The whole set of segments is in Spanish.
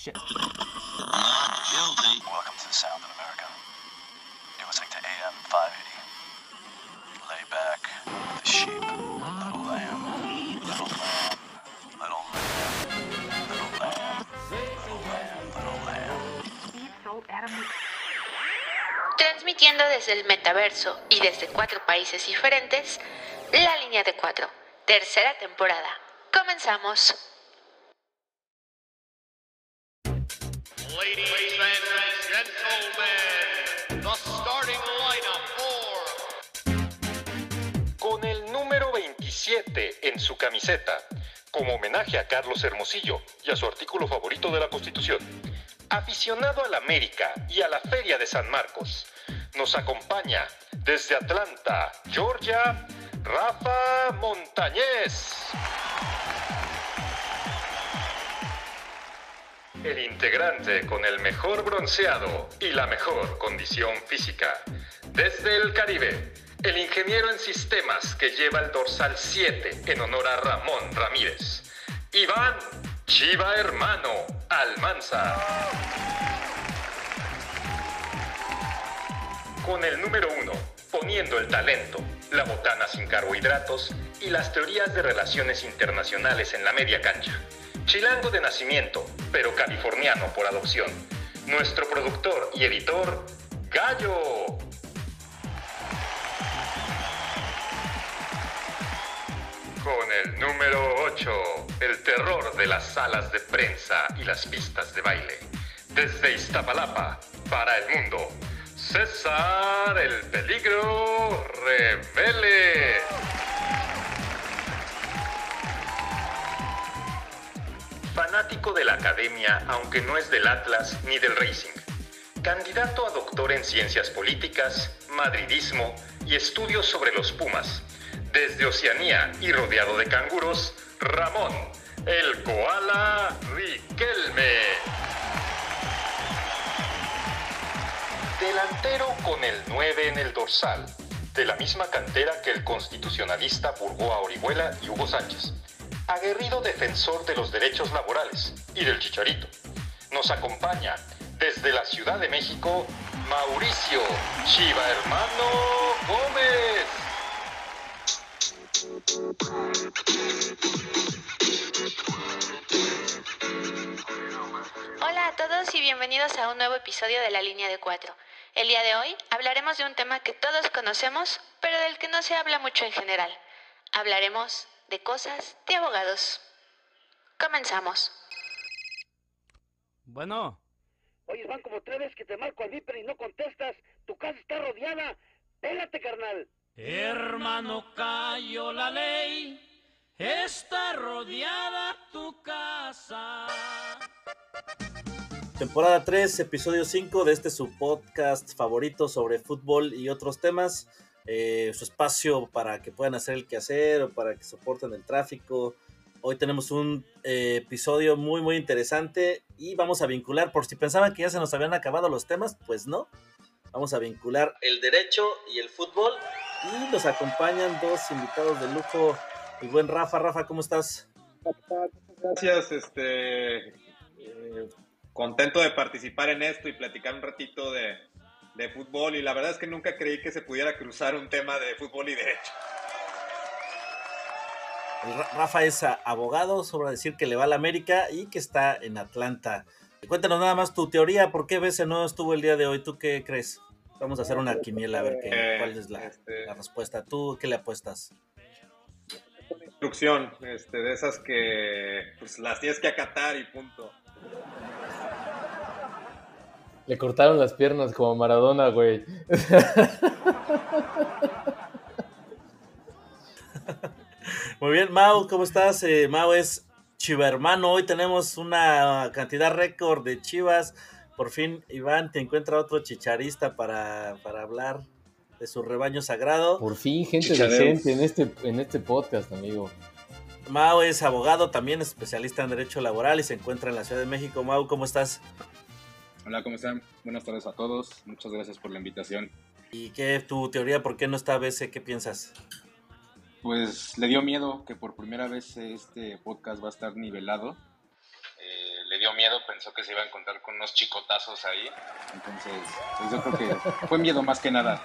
Shit. Welcome to the Sound in America. You're listening to AM 580. Lay back, the sheep, little lamb, little lamb, little lamb, little lamb, little lamb, little lamb. Transmitiendo desde el metaverso y desde cuatro países diferentes, La Línea de Cuatro, tercera temporada. Comenzamos. Ladies and gentlemen, the starting lineup for con el número 27 en su camiseta, como homenaje a Carlos Hermosillo y a su artículo favorito de la Constitución. Aficionado a la América y a la Feria de San Marcos, nos acompaña desde Atlanta, Georgia, Rafa Montañez. El integrante con el mejor bronceado y la mejor condición física. Desde el Caribe, el ingeniero en sistemas que lleva el dorsal 7 en honor a Ramón Ramírez. Iván Chiva Hermano Almanza. Con el número 1, poniendo el talento, la botana sin carbohidratos y las teorías de relaciones internacionales en la media cancha. Chilango de nacimiento, pero californiano por adopción. Nuestro productor y editor, Gallo. Con el número 8, el terror de las salas de prensa y las pistas de baile. Desde Iztapalapa, para el mundo, César el Peligro Revele. Fanático de la academia, aunque no es del Atlas ni del Racing. Candidato a doctor en ciencias políticas, madridismo y estudios sobre los Pumas. Desde Oceanía y rodeado de canguros, Ramón, el koala Riquelme. Delantero con el 9 en el dorsal, de la misma cantera que el constitucionalista Burgoa Orihuela y Hugo Sánchez. Aguerrido defensor de los derechos laborales y del chicharito. Nos acompaña desde la Ciudad de México Mauricio Chiva Hermano Gómez. Hola a todos y bienvenidos a un nuevo episodio de La Línea de Cuatro. El día de hoy hablaremos de un tema que todos conocemos, pero del que no se habla mucho en general. Hablaremos de cosas de abogados. Comenzamos. Bueno, Oye, van como tres veces que te marco al Viper y no contestas. Tu casa está rodeada. Pégate, carnal. Hermano, cayó la ley, está rodeada tu casa. Temporada 3, episodio 5 de este su podcast favorito sobre fútbol y otros temas. Eh, su espacio para que puedan hacer el quehacer o para que soporten el tráfico. Hoy tenemos un eh, episodio muy muy interesante y vamos a vincular, por si pensaban que ya se nos habían acabado los temas, pues no. Vamos a vincular el derecho y el fútbol y nos acompañan dos invitados de lujo. El buen Rafa, Rafa, ¿cómo estás? Gracias, este, eh, contento de participar en esto y platicar un ratito de, de fútbol y la verdad es que nunca creí que se pudiera cruzar un tema de fútbol y derecho. Rafa es abogado, sobra decir que le va a la América y que está en Atlanta. Cuéntanos nada más tu teoría, ¿por qué BC no estuvo el día de hoy? ¿Tú qué crees? Vamos a hacer una quiniela a ver qué, Eh, cuál es la, este- la respuesta. ¿Tú qué le apuestas? Una instrucción, este, de esas que pues, las tienes que acatar y punto. Le cortaron las piernas como a Maradona, güey. Muy bien, Mau, ¿cómo estás? Eh, Mau es Chiva hermano. Hoy tenemos una cantidad récord de chivas. Por fin, Iván, te encuentra otro chicharista para, para hablar de su rebaño sagrado. Por fin, gente Chichareos. decente en este, en este podcast, amigo. Mau es abogado, también especialista en Derecho Laboral y se encuentra en la Ciudad de México. Mau, ¿cómo estás? Hola, ¿cómo están? Buenas tardes a todos. Muchas gracias por la invitación. ¿Y qué es tu teoría? ¿Por qué no está BC? ¿Qué piensas? Pues le dio miedo que por primera vez este podcast va a estar nivelado. Eh, le dio miedo pensó que se iba a encontrar con unos chicotazos ahí. Entonces, pues yo creo que fue miedo más que nada.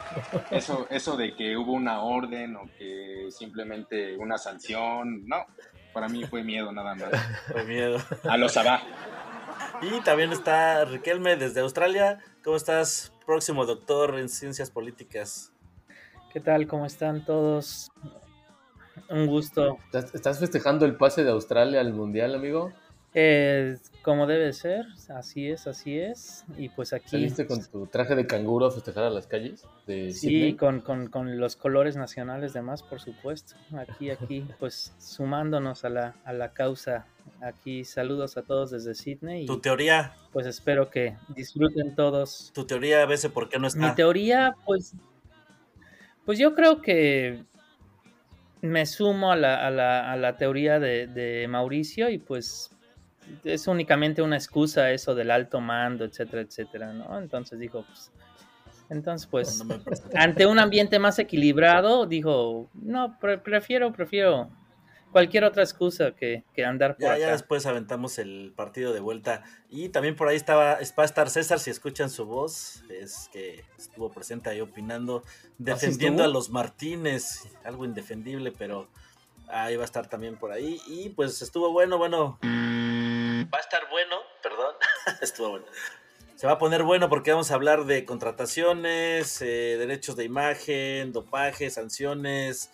Eso, eso de que hubo una orden o que simplemente una sanción, no. Para mí fue miedo nada más. Fue miedo. A los Sabá. Y también está Riquelme desde Australia. ¿Cómo estás, próximo doctor en ciencias políticas? ¿Qué tal? ¿Cómo están todos? Un gusto. ¿Estás- ¿Estás festejando el pase de Australia al Mundial, amigo? Eh, como debe ser, así es, así es. Y pues aquí, ¿Saliste con tu traje de canguro a festejar a las calles de sí, Sydney? con, con, con los colores nacionales de más, por supuesto. Aquí, aquí, pues sumándonos a la, a la causa. Aquí saludos a todos desde Sydney Tu teoría, pues espero que disfruten todos. tu teoría a veces por qué no Mi está. teoría, pues, pues yo creo que me sumo a la, a la, a la teoría de, de Mauricio y pues es únicamente una excusa eso del alto mando, etcétera, etcétera, ¿no? Entonces dijo, pues, entonces pues, No ante un ambiente más equilibrado, dijo, no, pre- prefiero, prefiero cualquier otra excusa que, que andar por Ya, ya después aventamos el partido de vuelta. Y también por ahí estaba, va a estar César, si escuchan su voz, es que estuvo presente ahí opinando, defendiendo a los Martínez, algo indefendible, pero ahí va a estar también por ahí. Y pues estuvo bueno, bueno. Va a estar bueno, perdón, estuvo bueno. Se va a poner bueno porque vamos a hablar de contrataciones, eh, derechos de imagen, dopaje, sanciones,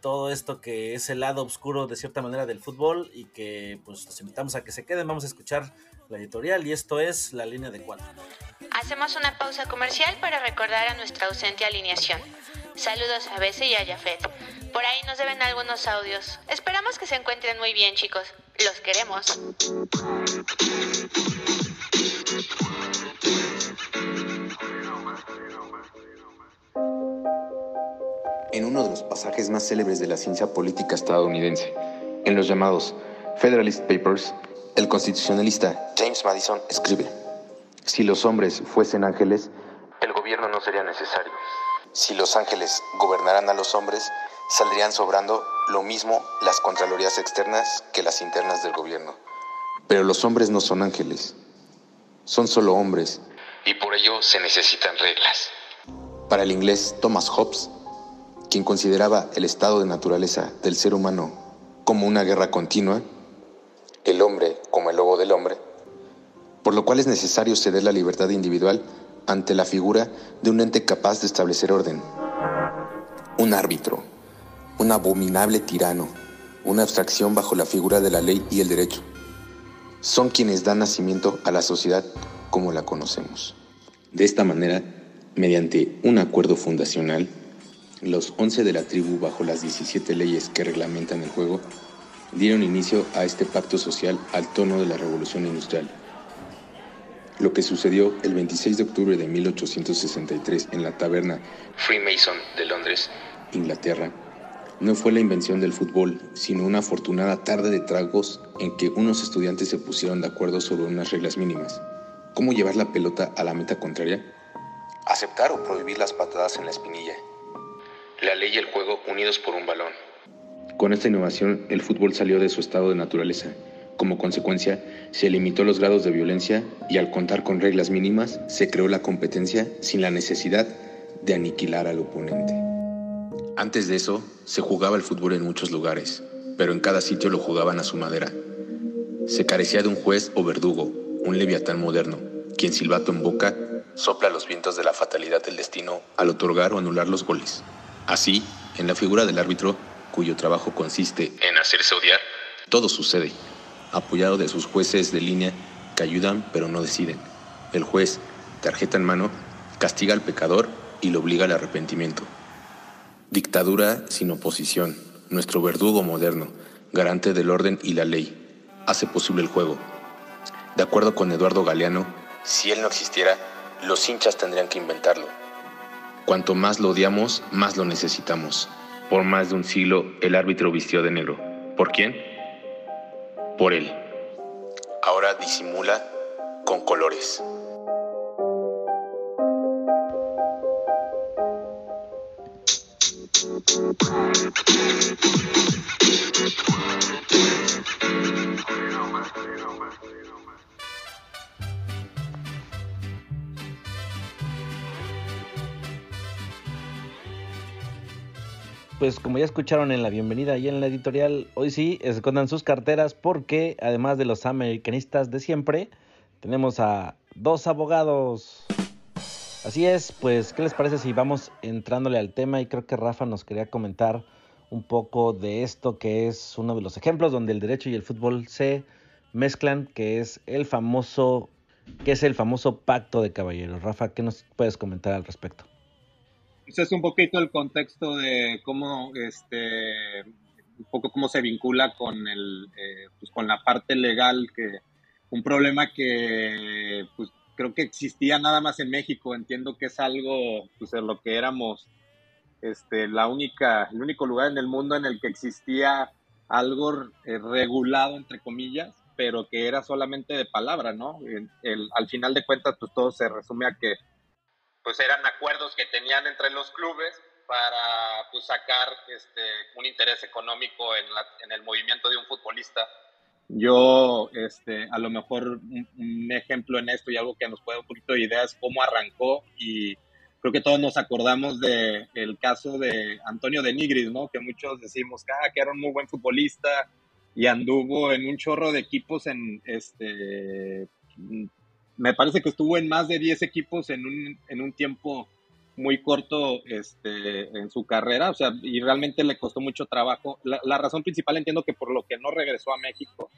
todo esto que es el lado oscuro de cierta manera del fútbol y que pues los invitamos a que se queden. Vamos a escuchar la editorial y esto es la línea de cuatro. Hacemos una pausa comercial para recordar a nuestra ausente alineación. Saludos a Bese y a Jafet. Por ahí nos deben algunos audios. Esperamos que se encuentren muy bien, chicos. Los queremos. en uno de los pasajes más célebres de la ciencia política estadounidense, en los llamados Federalist Papers, el constitucionalista James Madison escribe, si los hombres fuesen ángeles, el gobierno no sería necesario. Si los ángeles gobernaran a los hombres, saldrían sobrando lo mismo las contralorías externas que las internas del gobierno. Pero los hombres no son ángeles, son solo hombres. Y por ello se necesitan reglas. Para el inglés Thomas Hobbes, quien consideraba el estado de naturaleza del ser humano como una guerra continua, el hombre como el lobo del hombre, por lo cual es necesario ceder la libertad individual ante la figura de un ente capaz de establecer orden. Un árbitro, un abominable tirano, una abstracción bajo la figura de la ley y el derecho. Son quienes dan nacimiento a la sociedad como la conocemos. De esta manera, mediante un acuerdo fundacional, los 11 de la tribu, bajo las 17 leyes que reglamentan el juego, dieron inicio a este pacto social al tono de la Revolución Industrial. Lo que sucedió el 26 de octubre de 1863 en la taberna Freemason de Londres, Inglaterra, no fue la invención del fútbol, sino una afortunada tarde de tragos en que unos estudiantes se pusieron de acuerdo sobre unas reglas mínimas. ¿Cómo llevar la pelota a la meta contraria? Aceptar o prohibir las patadas en la espinilla. La ley y el juego unidos por un balón. Con esta innovación, el fútbol salió de su estado de naturaleza. Como consecuencia, se limitó los grados de violencia y al contar con reglas mínimas, se creó la competencia sin la necesidad de aniquilar al oponente. Antes de eso, se jugaba el fútbol en muchos lugares, pero en cada sitio lo jugaban a su manera. Se carecía de un juez o verdugo, un leviatán moderno, quien silbato en boca sopla los vientos de la fatalidad del destino al otorgar o anular los goles. Así, en la figura del árbitro, cuyo trabajo consiste en hacerse odiar, todo sucede, apoyado de sus jueces de línea que ayudan pero no deciden. El juez, tarjeta en mano, castiga al pecador y lo obliga al arrepentimiento. Dictadura sin oposición, nuestro verdugo moderno, garante del orden y la ley, hace posible el juego. De acuerdo con Eduardo Galeano, si él no existiera, los hinchas tendrían que inventarlo. Cuanto más lo odiamos, más lo necesitamos. Por más de un siglo, el árbitro vistió de negro. ¿Por quién? Por él. Ahora disimula con colores. Pues como ya escucharon en la bienvenida y en la editorial, hoy sí escondan sus carteras porque además de los americanistas de siempre, tenemos a dos abogados. Así es, pues, ¿qué les parece si vamos entrándole al tema? Y creo que Rafa nos quería comentar un poco de esto que es uno de los ejemplos donde el derecho y el fútbol se mezclan, que es el famoso, que es el famoso pacto de caballeros. Rafa, ¿qué nos puedes comentar al respecto? Pues es un poquito el contexto de cómo, este, un poco cómo se vincula con el, eh, pues con la parte legal, que un problema que, pues, creo que existía nada más en México. Entiendo que es algo, pues, en lo que éramos, este, la única, el único lugar en el mundo en el que existía algo eh, regulado entre comillas, pero que era solamente de palabra, ¿no? Al final de cuentas, pues todo se resume a que pues eran acuerdos que tenían entre los clubes para pues, sacar este, un interés económico en, la- en el movimiento de un futbolista. Yo, este, a lo mejor un, un ejemplo en esto y algo que nos puede dar un poquito de idea es cómo arrancó y creo que todos nos acordamos del el caso de Antonio de Nigris, ¿no? Que muchos decimos ah, que era un muy buen futbolista y anduvo en un chorro de equipos en este me parece que estuvo en más de 10 equipos en un, en un tiempo muy corto este, en su carrera, o sea, y realmente le costó mucho trabajo. La, la razón principal entiendo que por lo que no regresó a México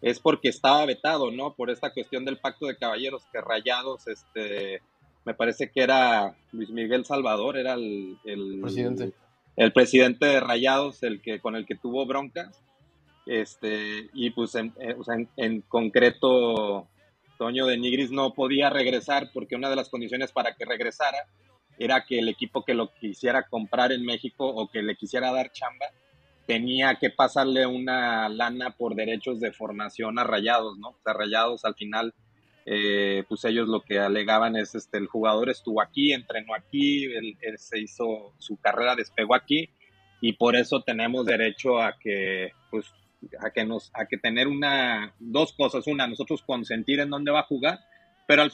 es porque estaba vetado, ¿no? Por esta cuestión del pacto de caballeros, que Rayados, este, me parece que era Luis Miguel Salvador, era el, el Presidente. el presidente de Rayados, el que con el que tuvo broncas, este, y pues en, eh, en concreto Toño de Nigris no podía regresar porque una de las condiciones para que regresara era que el equipo que lo quisiera comprar en México o que le quisiera dar chamba tenía que pasarle una lana por derechos de formación a Rayados, ¿no? O sea, Rayados al final, eh, pues ellos lo que alegaban es, este, el jugador estuvo aquí, entrenó aquí, él, él se hizo, su carrera despegó aquí y por eso tenemos derecho a que, pues, a que nos, a que tener una, dos cosas, una, nosotros consentir en dónde va a jugar, pero al,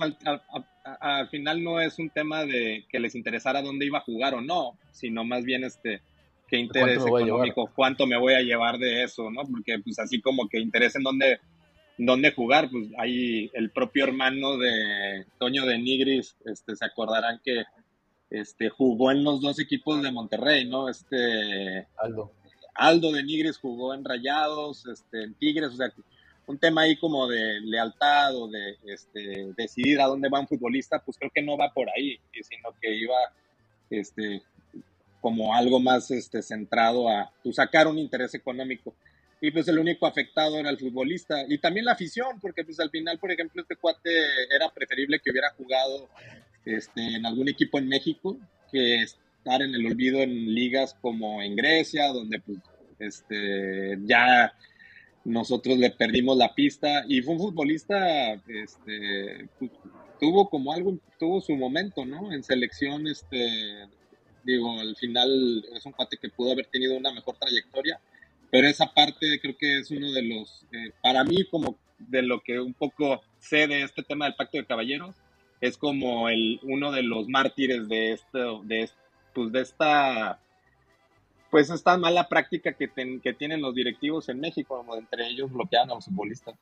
al, final no es un tema de que les interesara dónde iba a jugar o no, sino más bien este, qué interés llevar? económico, cuánto me voy a llevar de eso, ¿no? Porque pues así como que interés en dónde, dónde jugar, pues hay el propio hermano de Toño de Nigris, este, se acordarán que este, jugó en los dos equipos de Monterrey, ¿no? Este, Aldo. Aldo de Nigris jugó en Rayados, este, en Tigres, o sea, un tema ahí como de lealtad o de este, decidir a dónde va un futbolista, pues creo que no va por ahí, sino que iba este, como algo más este, centrado a pues, sacar un interés económico. Y pues el único afectado era el futbolista y también la afición, porque pues al final, por ejemplo, este cuate era preferible que hubiera jugado este, en algún equipo en México que estar en el olvido en ligas como en Grecia, donde pues este, ya nosotros le perdimos la pista y fue un futbolista, este, pues, tuvo como algo, tuvo su momento, ¿no? En selección, este, digo, al final es un cuate que pudo haber tenido una mejor trayectoria, pero esa parte creo que es uno de los, eh, para mí como de lo que un poco sé de este tema del pacto de caballeros, es como el, uno de los mártires de esto, de, pues de esta, pues esta mala práctica que, ten- que tienen los directivos en México, como entre ellos bloquean a los futbolistas.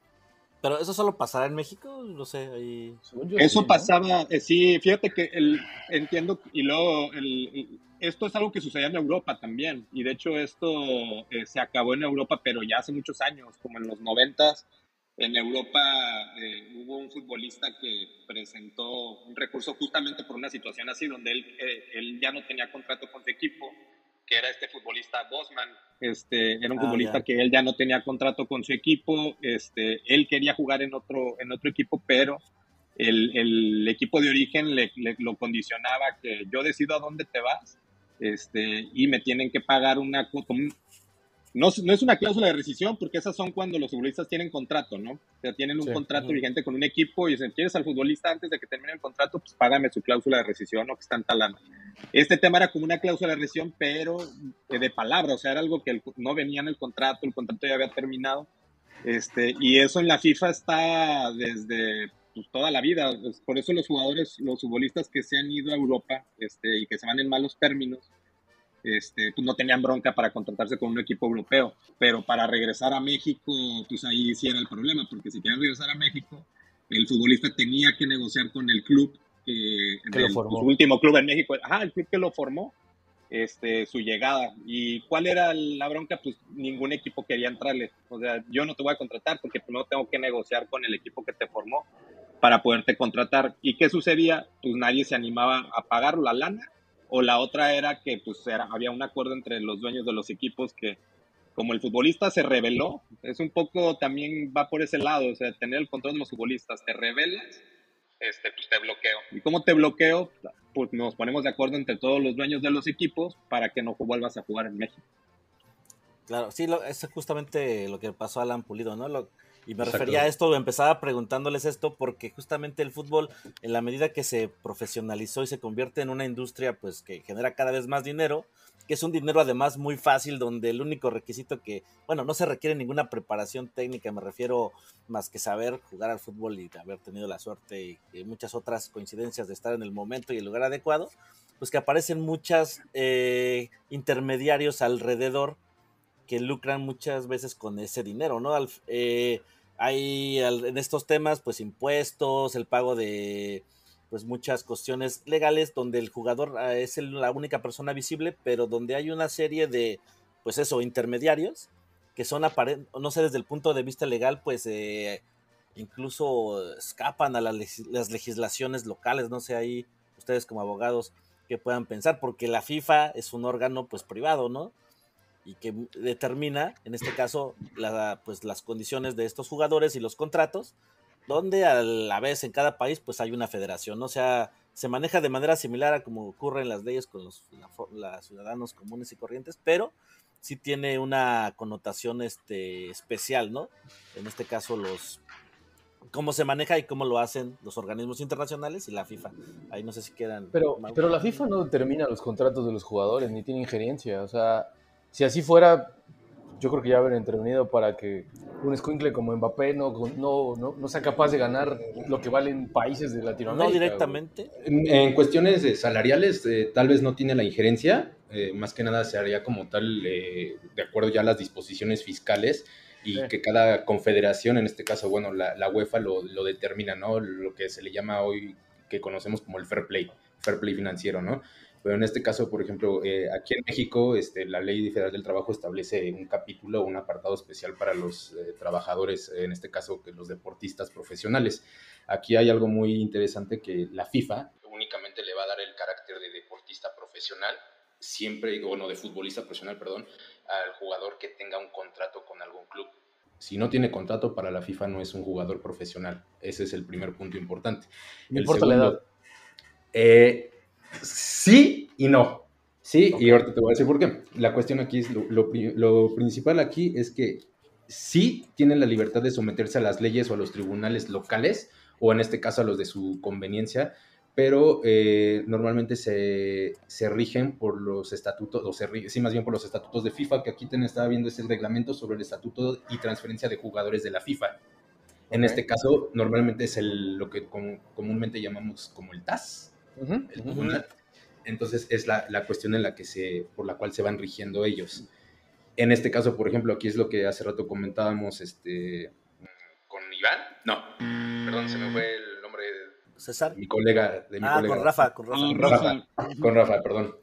Pero eso solo pasará en México, no sé, ahí... Eso pasaba, eh, sí, fíjate que el, entiendo, y luego el, el- esto es algo que sucedía en Europa también, y de hecho esto eh, se acabó en Europa, pero ya hace muchos años, como en los noventas, en Europa eh, hubo un futbolista que presentó un recurso justamente por una situación así, donde él, eh, él ya no tenía contrato con su equipo, que era este futbolista Bosman. Este, era un Ah, futbolista ya. que él ya no tenía contrato con su equipo, este, él quería jugar en otro, en otro equipo, pero el, el equipo de origen le, le- lo condicionaba que yo decido a dónde te vas este, y me tienen que pagar una como no, no es una cláusula de rescisión porque esas son cuando los futbolistas tienen contrato, ¿no? O sea, tienen un Sí. contrato vigente con un equipo y dicen, ¿quieres al futbolista antes de que termine el contrato? Pues págame su cláusula de rescisión o que están talando. Este tema era como una cláusula de rescisión, pero eh, de palabra, o sea, era algo que el- no venía en el contrato, el contrato ya había terminado. Este, y eso en la FIFA está desde pues, toda la vida. Por eso los jugadores, los futbolistas que se han ido a Europa este, y que se van en malos términos, este, pues no tenían bronca para contratarse con un equipo europeo, pero para regresar a México, pues ahí sí era el problema, porque si querían regresar a México, el futbolista tenía que negociar con el club que, formó. su último club en México, ajá, el club que lo formó, este, su llegada. ¿Y cuál era la bronca? Pues ningún equipo quería entrarle. O sea, yo no te voy a contratar porque primero tengo que negociar con el equipo que te formó para poderte contratar. ¿Y qué sucedía? Pues nadie se animaba a pagar la lana. O la otra era que pues era- había un acuerdo entre los dueños de los equipos que como el futbolista se rebeló, es un poco también va por ese lado, o sea, tener el control de los futbolistas, te rebelas, este, pues te bloqueo. ¿Y cómo te bloqueo? Pues nos ponemos de acuerdo entre todos los dueños de los equipos para que no vuelvas a jugar en México. Claro, sí, lo, es justamente lo que pasó a Alan Pulido, ¿no? Lo- y me Exacto. refería a esto, empezaba preguntándoles esto porque justamente el fútbol, en la medida que se profesionalizó y se convierte en una industria, pues que genera cada vez más dinero, que es un dinero además muy fácil, donde el único requisito que, bueno, no se requiere ninguna preparación técnica, me refiero más que saber jugar al fútbol y haber tenido la suerte y, y muchas otras coincidencias de estar en el momento y el lugar adecuado, pues que aparecen muchas eh, intermediarios alrededor que lucran muchas veces con ese dinero, ¿no? Al- eh, hay en estos temas, pues impuestos, el pago de pues muchas cuestiones legales donde el jugador ah, es la única persona visible, pero donde hay una serie de, pues eso, intermediarios que son no sé, desde el punto de vista legal, pues eh, incluso escapan a las legislaciones locales, no sé, ahí ustedes como abogados que puedan pensar, porque la FIFA es un órgano pues privado, ¿no? Y que determina, en este caso, la, pues, las condiciones de estos jugadores y los contratos, donde a la vez en cada país pues hay una federación, ¿no? o sea, se maneja de manera similar a como ocurre en las leyes con los la fo- la ciudadanos comunes y corrientes, pero sí tiene una connotación este, especial, ¿no? En este caso los cómo se maneja y cómo lo hacen los organismos internacionales y la FIFA. Ahí no sé si quedan. Pero, pero la FIFA no determina los contratos de los jugadores ni tiene injerencia. O sea, si así fuera, yo creo que ya habrían intervenido para que un escuincle como Mbappé no, no, no, no sea capaz de ganar lo que valen países de Latinoamérica. No directamente. En, en cuestiones eh, salariales, eh, tal vez no tiene la injerencia, eh, más que nada se haría como tal, eh, de acuerdo ya a las disposiciones fiscales, y Sí. que cada confederación, en este caso, bueno, la, la UEFA lo, lo determina, ¿no? Lo que se le llama hoy, que conocemos como el fair play, fair play financiero, ¿no? Pero en este caso, por ejemplo, eh, aquí en México, este, la Ley Federal del Trabajo establece un capítulo, un apartado especial para los eh, trabajadores, en este caso, que los deportistas profesionales. Aquí hay algo muy interesante que la FIFA únicamente le va a dar el carácter de deportista profesional, siempre, bueno, de futbolista profesional, perdón, al jugador que tenga un contrato con algún club. Si no tiene contrato para la FIFA no es un jugador profesional. Ese es el primer punto importante. No El importa la segundo, edad. eh, sí y no. Sí, y ahorita te voy a decir por qué. La cuestión aquí es, lo, lo pri- lo principal aquí es que sí tienen la libertad de someterse a las leyes o a los tribunales locales, o en este caso a los de su conveniencia, pero eh, normalmente se, se rigen por los estatutos, o se sí, más bien por los estatutos de FIFA, que aquí ten- estaba viendo es el reglamento sobre el estatuto y transferencia de jugadores de la FIFA. En este caso, normalmente es el, lo que com- comúnmente llamamos como el TAS, El. Entonces es la, la cuestión en la que se, por la cual se van rigiendo ellos. En este caso, por ejemplo, aquí es lo que hace rato comentábamos, este, con Iván. No, perdón, se me fue el nombre de César. mi colega, de mi Ah, colega. con Rafa, con Rafa. Con Rafa, con Rafa, perdón.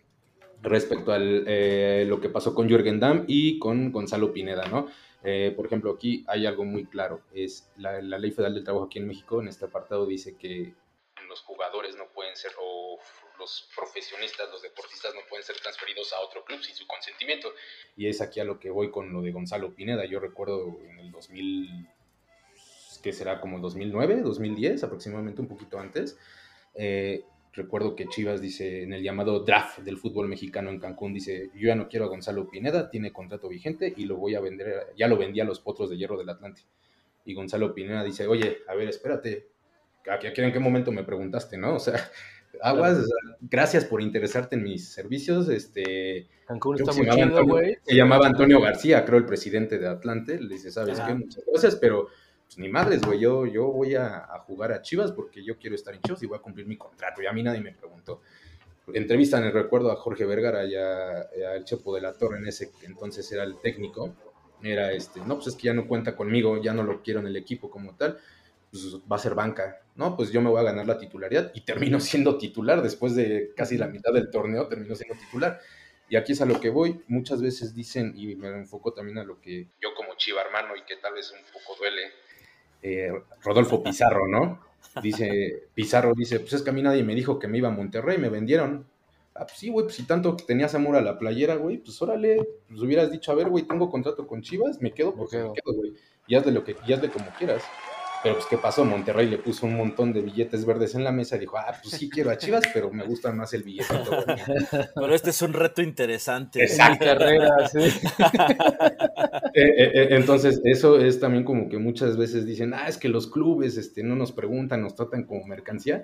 Respecto a lo que pasó con Jürgen Damm y con Gonzalo Pineda, ¿no? Eh, por ejemplo, aquí hay algo muy claro. Es la, la Ley Federal del Trabajo aquí en México, en este apartado, dice que los jugadores no pueden ser, o los profesionistas, los deportistas no pueden ser transferidos a otro club sin su consentimiento. Y es aquí a lo que voy con lo de Gonzalo Pineda. Yo recuerdo en el 2000, que será como 2009, 2010, aproximadamente un poquito antes. eh, recuerdo que Chivas dice en el llamado draft del fútbol mexicano en Cancún, dice, yo ya no quiero a Gonzalo Pineda, tiene contrato vigente y lo voy a vender, ya lo vendí a los potros de hierro del Atlante. Y Gonzalo Pineda dice, oye, a ver, espérate, ¿a qué- en qué momento me preguntaste, no? O sea, aguas, o sea, gracias por interesarte en mis servicios, este... Cancún está muy se llamaba chido, Antonio- güey. Se llamaba Antonio García, creo, el presidente de Atlante, le dice, ¿sabes Ajá. qué? Muchas gracias, pero pues ni madres, güey, yo, yo voy a, a jugar a Chivas porque yo quiero estar en Chivas y voy a cumplir mi contrato. Y a mí nadie me preguntó. entrevistan el recuerdo a Jorge Vergara y a, y a el Chepo de la Torre, en ese que entonces era el técnico, era este, no, pues es que ya no cuenta conmigo, ya no lo quiero en el equipo como tal, pues va a ser banca, ¿no? Pues yo me voy a ganar la titularidad y termino siendo titular después de casi la mitad del torneo, termino siendo titular. Y aquí es a lo que voy, muchas veces dicen, y me enfoco también a lo que yo como chiva hermano y que tal vez un poco duele, eh, Rodolfo Pizarro, ¿no? Dice, Pizarro dice, pues es que a mí nadie me dijo que me iba a Monterrey, me vendieron. Ah, pues sí, güey, pues si tanto tenías amor a la playera, güey, pues órale, pues hubieras dicho, a ver, güey, tengo contrato con Chivas, me quedo porque me quedo, güey. Y hazle lo que, y hazle como quieras. Pero pues, ¿qué pasó? Monterrey le puso un montón de billetes verdes en la mesa y dijo, ah, pues sí quiero a Chivas, pero me gusta más el billetito. güey". Pero este es un reto interesante. Exacto. carrera, sí. Eh, eh, eh, entonces, eso es también como que muchas veces dicen, ah, es que los clubes este, no nos preguntan, nos tratan como mercancía,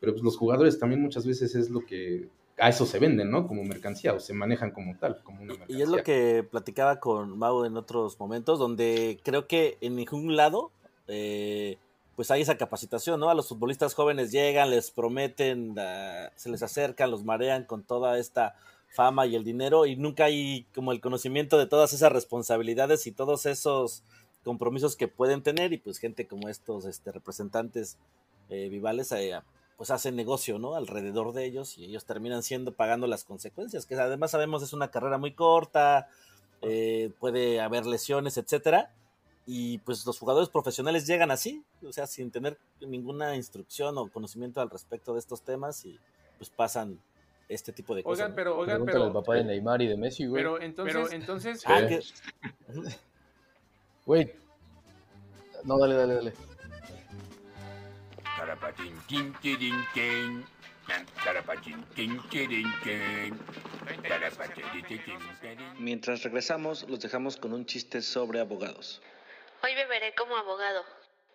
pero pues los jugadores también muchas veces es lo que a eso se venden, ¿no? Como mercancía o se manejan como tal, como una mercancía. Y es lo que platicaba con Mau en otros momentos, donde creo que en ningún lado eh, pues hay esa capacitación, ¿no? A los futbolistas jóvenes llegan, les prometen, ah, se les acercan, los marean con toda esta fama y el dinero y nunca hay como el conocimiento de todas esas responsabilidades y todos esos compromisos que pueden tener y pues gente como estos este, representantes eh, vivales eh, pues hacen negocio, ¿no? Alrededor de ellos y ellos terminan siendo pagando las consecuencias, que además sabemos es una carrera muy corta, eh, puede haber lesiones, etcétera, y pues los jugadores profesionales llegan así, o sea, sin tener ninguna instrucción o conocimiento al respecto de estos temas y pues pasan este tipo de cosas. Oigan, ¿no? pero, oigan, Pregúntale pero. al papá de Neymar y de Messi, güey. Pero entonces, Pero- entonces, Ah, que- Güey. No, dale, dale, dale. Mientras regresamos, los dejamos con un chiste sobre abogados. Hoy beberé como abogado.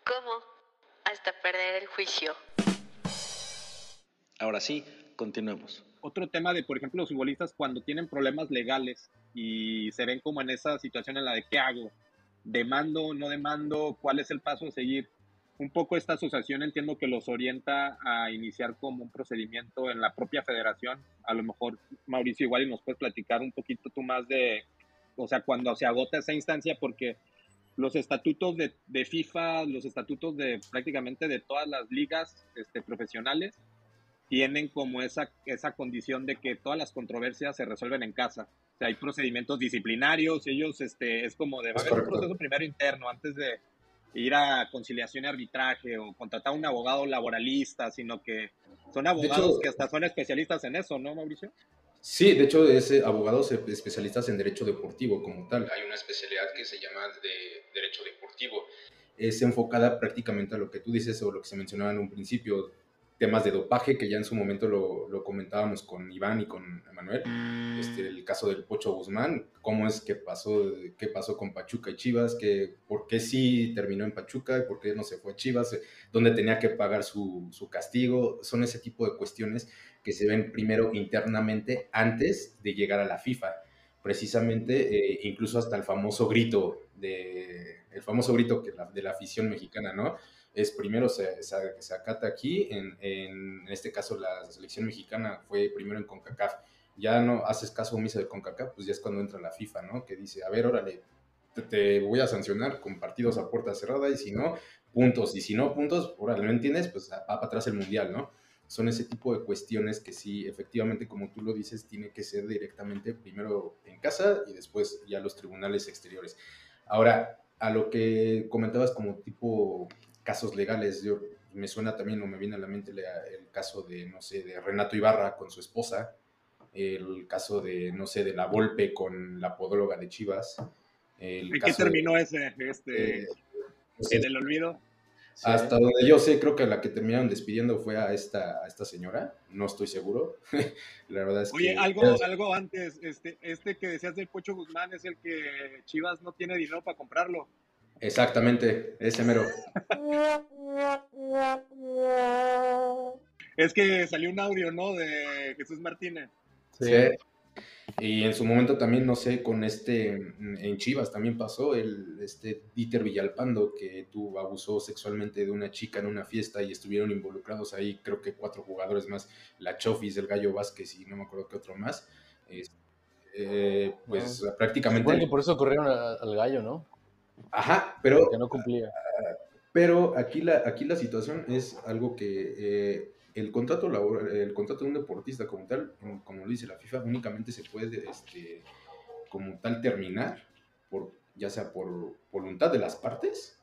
¿Cómo? Hasta perder el juicio. Ahora sí, continuemos. Otro tema de, por ejemplo, los futbolistas cuando tienen problemas legales y se ven como en esa situación en la de qué hago, demando, no demando, cuál es el paso a seguir. Un poco esta asociación entiendo que los orienta a iniciar como un procedimiento en la propia federación. A lo mejor, Mauricio, igual y nos puedes platicar un poquito tú más de, o sea, cuando se agota esa instancia, porque los estatutos de, de FIFA, los estatutos de prácticamente de todas las ligas este, profesionales, tienen como esa, esa condición de que todas las controversias se resuelven en casa. O sea, hay procedimientos disciplinarios, ellos, este, es como de, va a Es haber un proceso primero interno antes de ir a conciliación y arbitraje o contratar a un abogado laboralista, sino que son abogados hecho- que hasta son especialistas en eso, ¿no, Mauricio? Sí, de hecho, es abogados especialistas en derecho deportivo como tal. Hay una especialidad que se llama de derecho deportivo. Es enfocada prácticamente a lo que tú dices o lo que se mencionaba en un principio, temas de dopaje, que ya en su momento lo, lo comentábamos con Iván y con Emanuel. Este, el caso del Pocho Guzmán, cómo es que pasó, qué pasó con Pachuca y Chivas, que por qué sí terminó en Pachuca y por qué no se fue a Chivas, dónde tenía que pagar su, su castigo. Son ese tipo de cuestiones que se ven primero internamente antes de llegar a la FIFA. Precisamente, eh, incluso hasta el famoso grito de el famoso grito que la- de la afición mexicana, ¿no? Es primero se, se, se acata aquí, en, en este caso la selección mexicana fue primero en CONCACAF. Ya no haces caso omiso de CONCACAF, pues ya es cuando entra la FIFA, ¿no? Que dice, a ver, órale, te, te voy a sancionar con partidos a puerta cerrada y si no, puntos. Y si no, puntos, órale, ¿no entiendes? Pues va para atrás el mundial, ¿no? son ese tipo de cuestiones que sí, efectivamente, como tú lo dices, tiene que ser directamente primero en casa y después ya los tribunales exteriores. Ahora, a lo que comentabas como tipo casos legales, yo me suena también o me viene a la mente la- el caso de, no sé, de Renato Ibarra con su esposa, el caso de, no sé, de la Volpe con la podóloga de Chivas. El ¿En qué de- terminó ese, este, eh, en el olvido? hasta donde yo sé, creo que la que terminaron despidiendo fue a esta, a esta señora. No estoy seguro. la verdad es Oye, que. algo, algo antes, este, este que decías del Pocho Guzmán es el que Chivas no tiene dinero para comprarlo. Exactamente, ese mero. Es que salió un audio, ¿no? De Jesús Martínez. Sí. Y en su momento también, no sé, con este, mm, en Chivas también pasó, el, este Dieter Villalpando, que tuvo, abusó sexualmente de una chica en una fiesta y estuvieron involucrados ahí, creo que cuatro jugadores más, la Chofis, el Gallo Vázquez y no me acuerdo qué otro más. Es- eh, pues Ah. prácticamente... Que por eso corrieron al gallo, ¿no? Ajá, pero... Que no cumplía. Pero aquí la, aquí la situación es algo que eh, el contrato labor- el contrato de un deportista como tal, como- como lo dice la FIFA, únicamente se puede este, como tal terminar, por, ya sea por voluntad de las partes,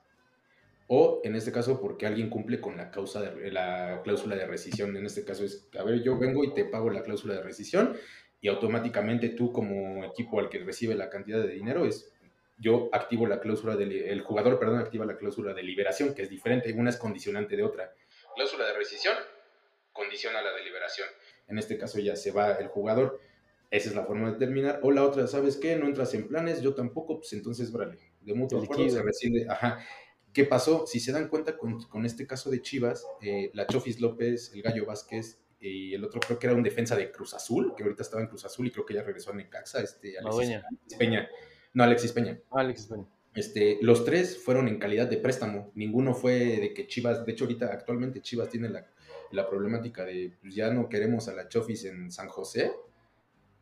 o en este caso porque alguien cumple con la, causa de, la cláusula de rescisión. En este caso es, a ver, yo vengo y te pago la cláusula de rescisión y automáticamente tú como equipo al que recibe la cantidad de dinero es yo activo la cláusula del el jugador, perdón, activa la cláusula de liberación, que es diferente, una es condicionante de otra. Cláusula de rescisión condiciona la deliberación. En este caso ya se va el jugador. Esa es la forma de terminar. O la otra, ¿sabes qué? No entras en planes, yo tampoco, pues entonces, brale, de mutuo acuerdo se rescinde. Ajá. ¿Qué pasó? Si se dan cuenta con, con este caso de Chivas, eh, la Chofis López, el Gallo Vázquez y el otro creo que era un defensa de Cruz Azul, que ahorita estaba en Cruz Azul y creo que ya regresó a Necaxa, este. Alexis Peña. No, Alexis Peña. Alex Peña. Este, los tres fueron en calidad de préstamo. Ninguno fue de que Chivas, de hecho ahorita actualmente Chivas tiene la, la problemática de pues ya no queremos a la Chofis en San José,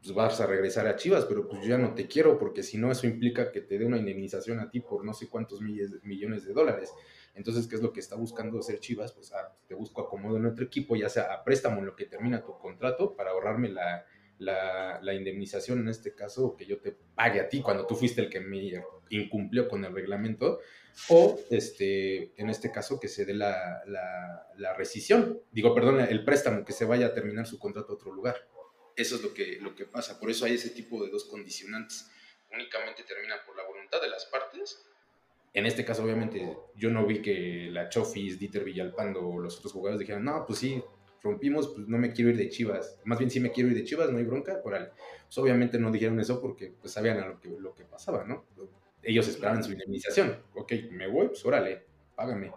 pues vas a regresar a Chivas, pero pues ya no te quiero porque si no eso implica que te dé una indemnización a ti por no sé cuántos milles- millones de dólares. Entonces, ¿qué es lo que está buscando hacer Chivas? Pues ah, te busco acomodo en otro equipo, ya sea a préstamo en lo que termina tu contrato para ahorrarme la, la, indemnización en este caso, que yo te pague a ti cuando tú fuiste el que me incumplió con el reglamento, o este, en este caso que se dé la, la, la rescisión, digo, perdón, el préstamo, que se vaya a terminar su contrato a otro lugar. Eso es lo que, lo que pasa, por eso hay ese tipo de dos condicionantes. Únicamente termina por la voluntad de las partes. En este caso, obviamente, yo no vi que la Chofis, Dieter Villalpando o los otros jugadores dijeran, no, pues sí, rompimos, pues no me quiero ir de Chivas. Más bien, sí me quiero ir de Chivas, no hay bronca, ahí. Pues obviamente no dijeron eso porque pues, sabían lo que, lo que pasaba, ¿no? Ellos esperaban su indemnización. Ok, me voy, pues órale, págame.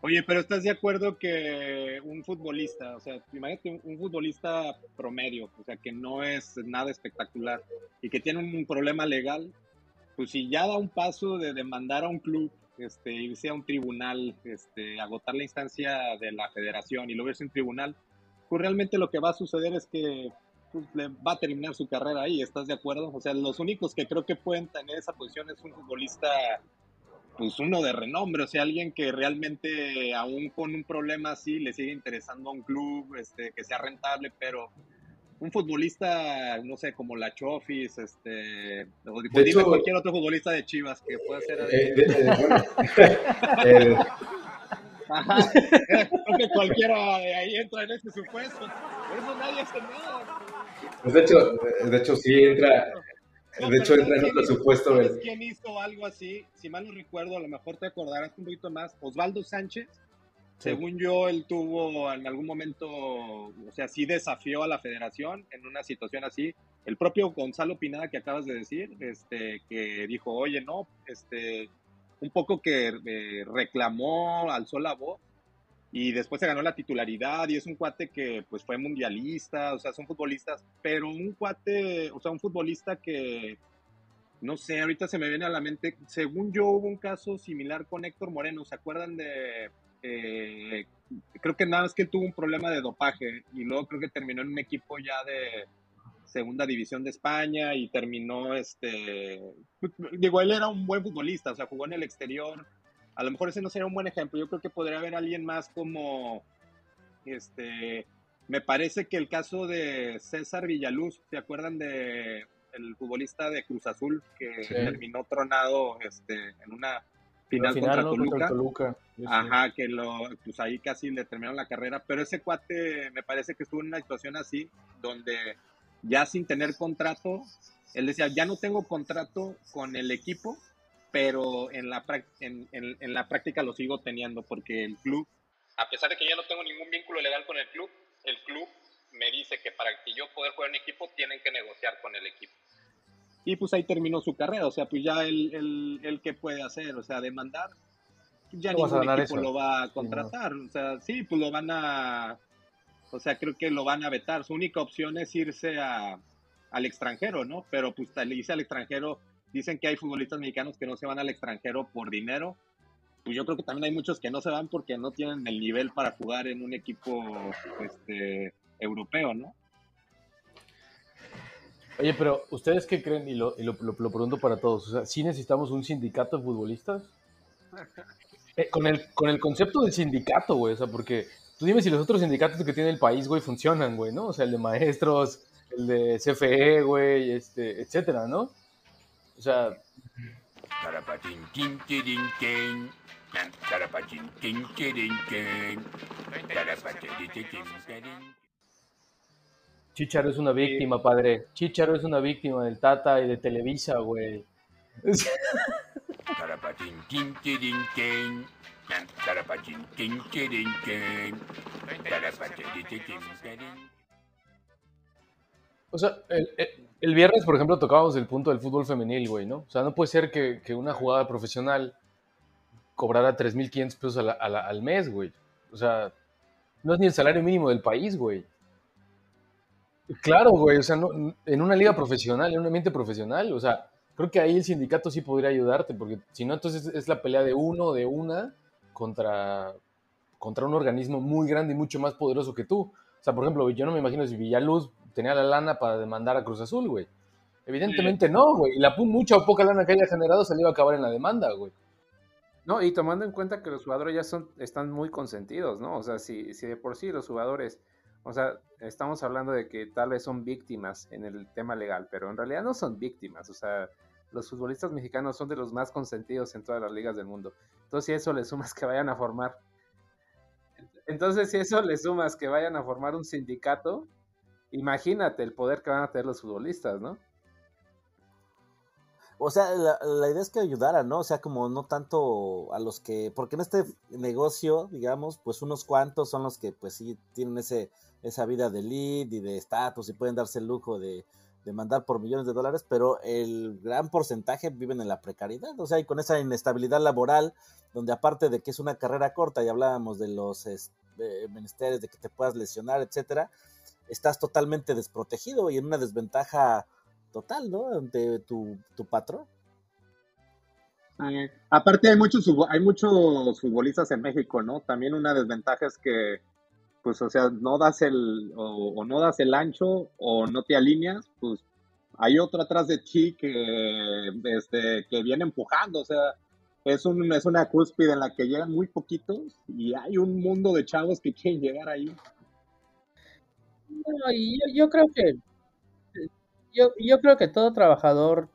Oye, pero ¿estás de acuerdo que un futbolista, o sea, imagínate un futbolista promedio, o sea, que no es nada espectacular y que tiene un problema legal, pues si ya da un paso de demandar a un club, este, irse a un tribunal, este, agotar la instancia de la federación y luego irse a un tribunal, pues realmente lo que va a suceder es que pues, le va a terminar su carrera ahí, ¿estás de acuerdo? O sea, los únicos que creo que pueden tener esa posición es un futbolista pues uno de renombre, o sea, alguien que realmente aún con un problema así le sigue interesando a un club, este, que sea rentable, pero un futbolista, no sé, como la Chofis, este, o hecho- cualquier otro futbolista de Chivas que pueda ser Eh, de- de- bueno, el- Ajá. Creo que cualquiera de ahí entra en ese supuesto. Por eso nadie hace nada. pues de hecho, de hecho sí entra, No, de hecho entra en ¿sabes otro supuesto. ¿Sabes el- quién hizo algo así? Si mal no recuerdo, a lo mejor te acordarás un poquito más. Osvaldo Sánchez. Según yo, él tuvo en algún momento, o sea, sí desafió a la federación en una situación así. El propio Gonzalo Pineda que acabas de decir, este, que dijo, oye, no, este, un poco que eh, reclamó, alzó la voz y después se ganó la titularidad y es un cuate que pues fue mundialista, o sea, son futbolistas, pero un cuate, o sea, un futbolista que, no sé, ahorita se me viene a la mente, según yo hubo un caso similar con Héctor Moreno, ¿se acuerdan de... eh, creo que nada más que tuvo un problema de dopaje y luego creo que terminó en un equipo ya de segunda división de España y terminó este digo él era un buen futbolista o sea jugó en el exterior a lo mejor ese no sería un buen ejemplo yo creo que podría haber alguien más como este me parece que el caso de César Villaluz se acuerdan de el futbolista de Cruz Azul que Sí. terminó tronado este en una final, final, contra ¿no? Toluca Contra el Toluca. Sí, sí. Ajá, que lo, pues ahí casi le terminaron la carrera, pero ese cuate me parece que estuvo en una situación así, donde ya sin tener contrato, él decía, ya no tengo contrato con el equipo, pero en la, en, en- en la práctica lo sigo teniendo, porque el club, a pesar de que ya no tengo ningún vínculo legal con el club, el club me dice que para que yo poder jugar en equipo tienen que negociar con el equipo. Y pues ahí terminó su carrera, o sea, pues ya él, él, él qué puede hacer, o sea, demandar, ya No ningún equipo eso. lo va a contratar, o sea, sí, pues lo van a, o sea, creo que lo van a vetar, su única opción es irse a, al extranjero, ¿no? Pero pues le dice al extranjero, dicen que hay futbolistas mexicanos que no se van al extranjero por dinero. Pues yo creo que también hay muchos que no se van porque no tienen el nivel para jugar en un equipo este, europeo, ¿no? Oye, pero ¿ustedes qué creen? Y lo, y lo, lo- lo pregunto para todos. O sea, ¿sí necesitamos un sindicato de futbolistas? Eh, con, el, con el concepto del sindicato, güey. O sea, porque tú dime si los otros sindicatos que tiene el país, güey, funcionan, güey, ¿no? O sea, el de maestros, el de CFE, güey, este, etcétera, ¿no? O sea, Chicharo es una víctima, padre. Chicharo es una víctima del Tata y de Televisa, güey. O sea, el, el- el viernes, por ejemplo, tocábamos el punto del fútbol femenil, güey, ¿no? O sea, no puede ser que, que una jugada profesional cobrara 3.500 pesos a la- a la- al mes, güey. O sea, no es ni el salario mínimo del país, güey. Claro, güey, o sea, no- en una liga profesional, en un ambiente profesional, o sea, creo que ahí el sindicato sí podría ayudarte, porque si no, entonces es la pelea de uno, de una, contra, contra un organismo muy grande y mucho más poderoso que tú. O sea, por ejemplo, yo no me imagino si Villaluz tenía la lana para demandar a Cruz Azul, güey. Evidentemente no, güey. Y la mucha o poca lana que haya generado se le iba a acabar en la demanda, güey. No, y tomando en cuenta que los jugadores ya son, están muy consentidos, ¿no? O sea, si, si de por sí los jugadores, o sea, estamos hablando de que tal vez son víctimas en el tema legal, pero en realidad no son víctimas, o sea, los futbolistas mexicanos son de los más consentidos en todas las ligas del mundo. Entonces, si eso le sumas que vayan a formar, entonces si eso le sumas que vayan a formar un sindicato, imagínate el poder que van a tener los futbolistas, ¿no? O sea, la, la idea es que ayudara, ¿no? O sea, como no tanto a los que, porque en este negocio, digamos, pues unos cuantos son los que pues sí tienen ese, esa vida de lead y de estatus y pueden darse el lujo de, de mandar por millones de dólares, pero el gran porcentaje viven en la precariedad, o sea, y con esa inestabilidad laboral, donde aparte de que es una carrera corta y hablábamos de los es- eh, menesteres, de que te puedas lesionar, etcétera, estás totalmente desprotegido y en una desventaja total, ¿no? Ante tu, tu patrón. Eh, aparte hay muchos hay muchos futbolistas en México, ¿no? También una desventaja es que pues o sea, no das el o, o no das el ancho o no te alineas, pues hay otro atrás de ti que este que viene empujando, o sea, es un es una cúspide en la que llegan muy poquitos y hay un mundo de chavos que quieren llegar ahí. No, y yo, yo creo que yo, yo creo que todo trabajador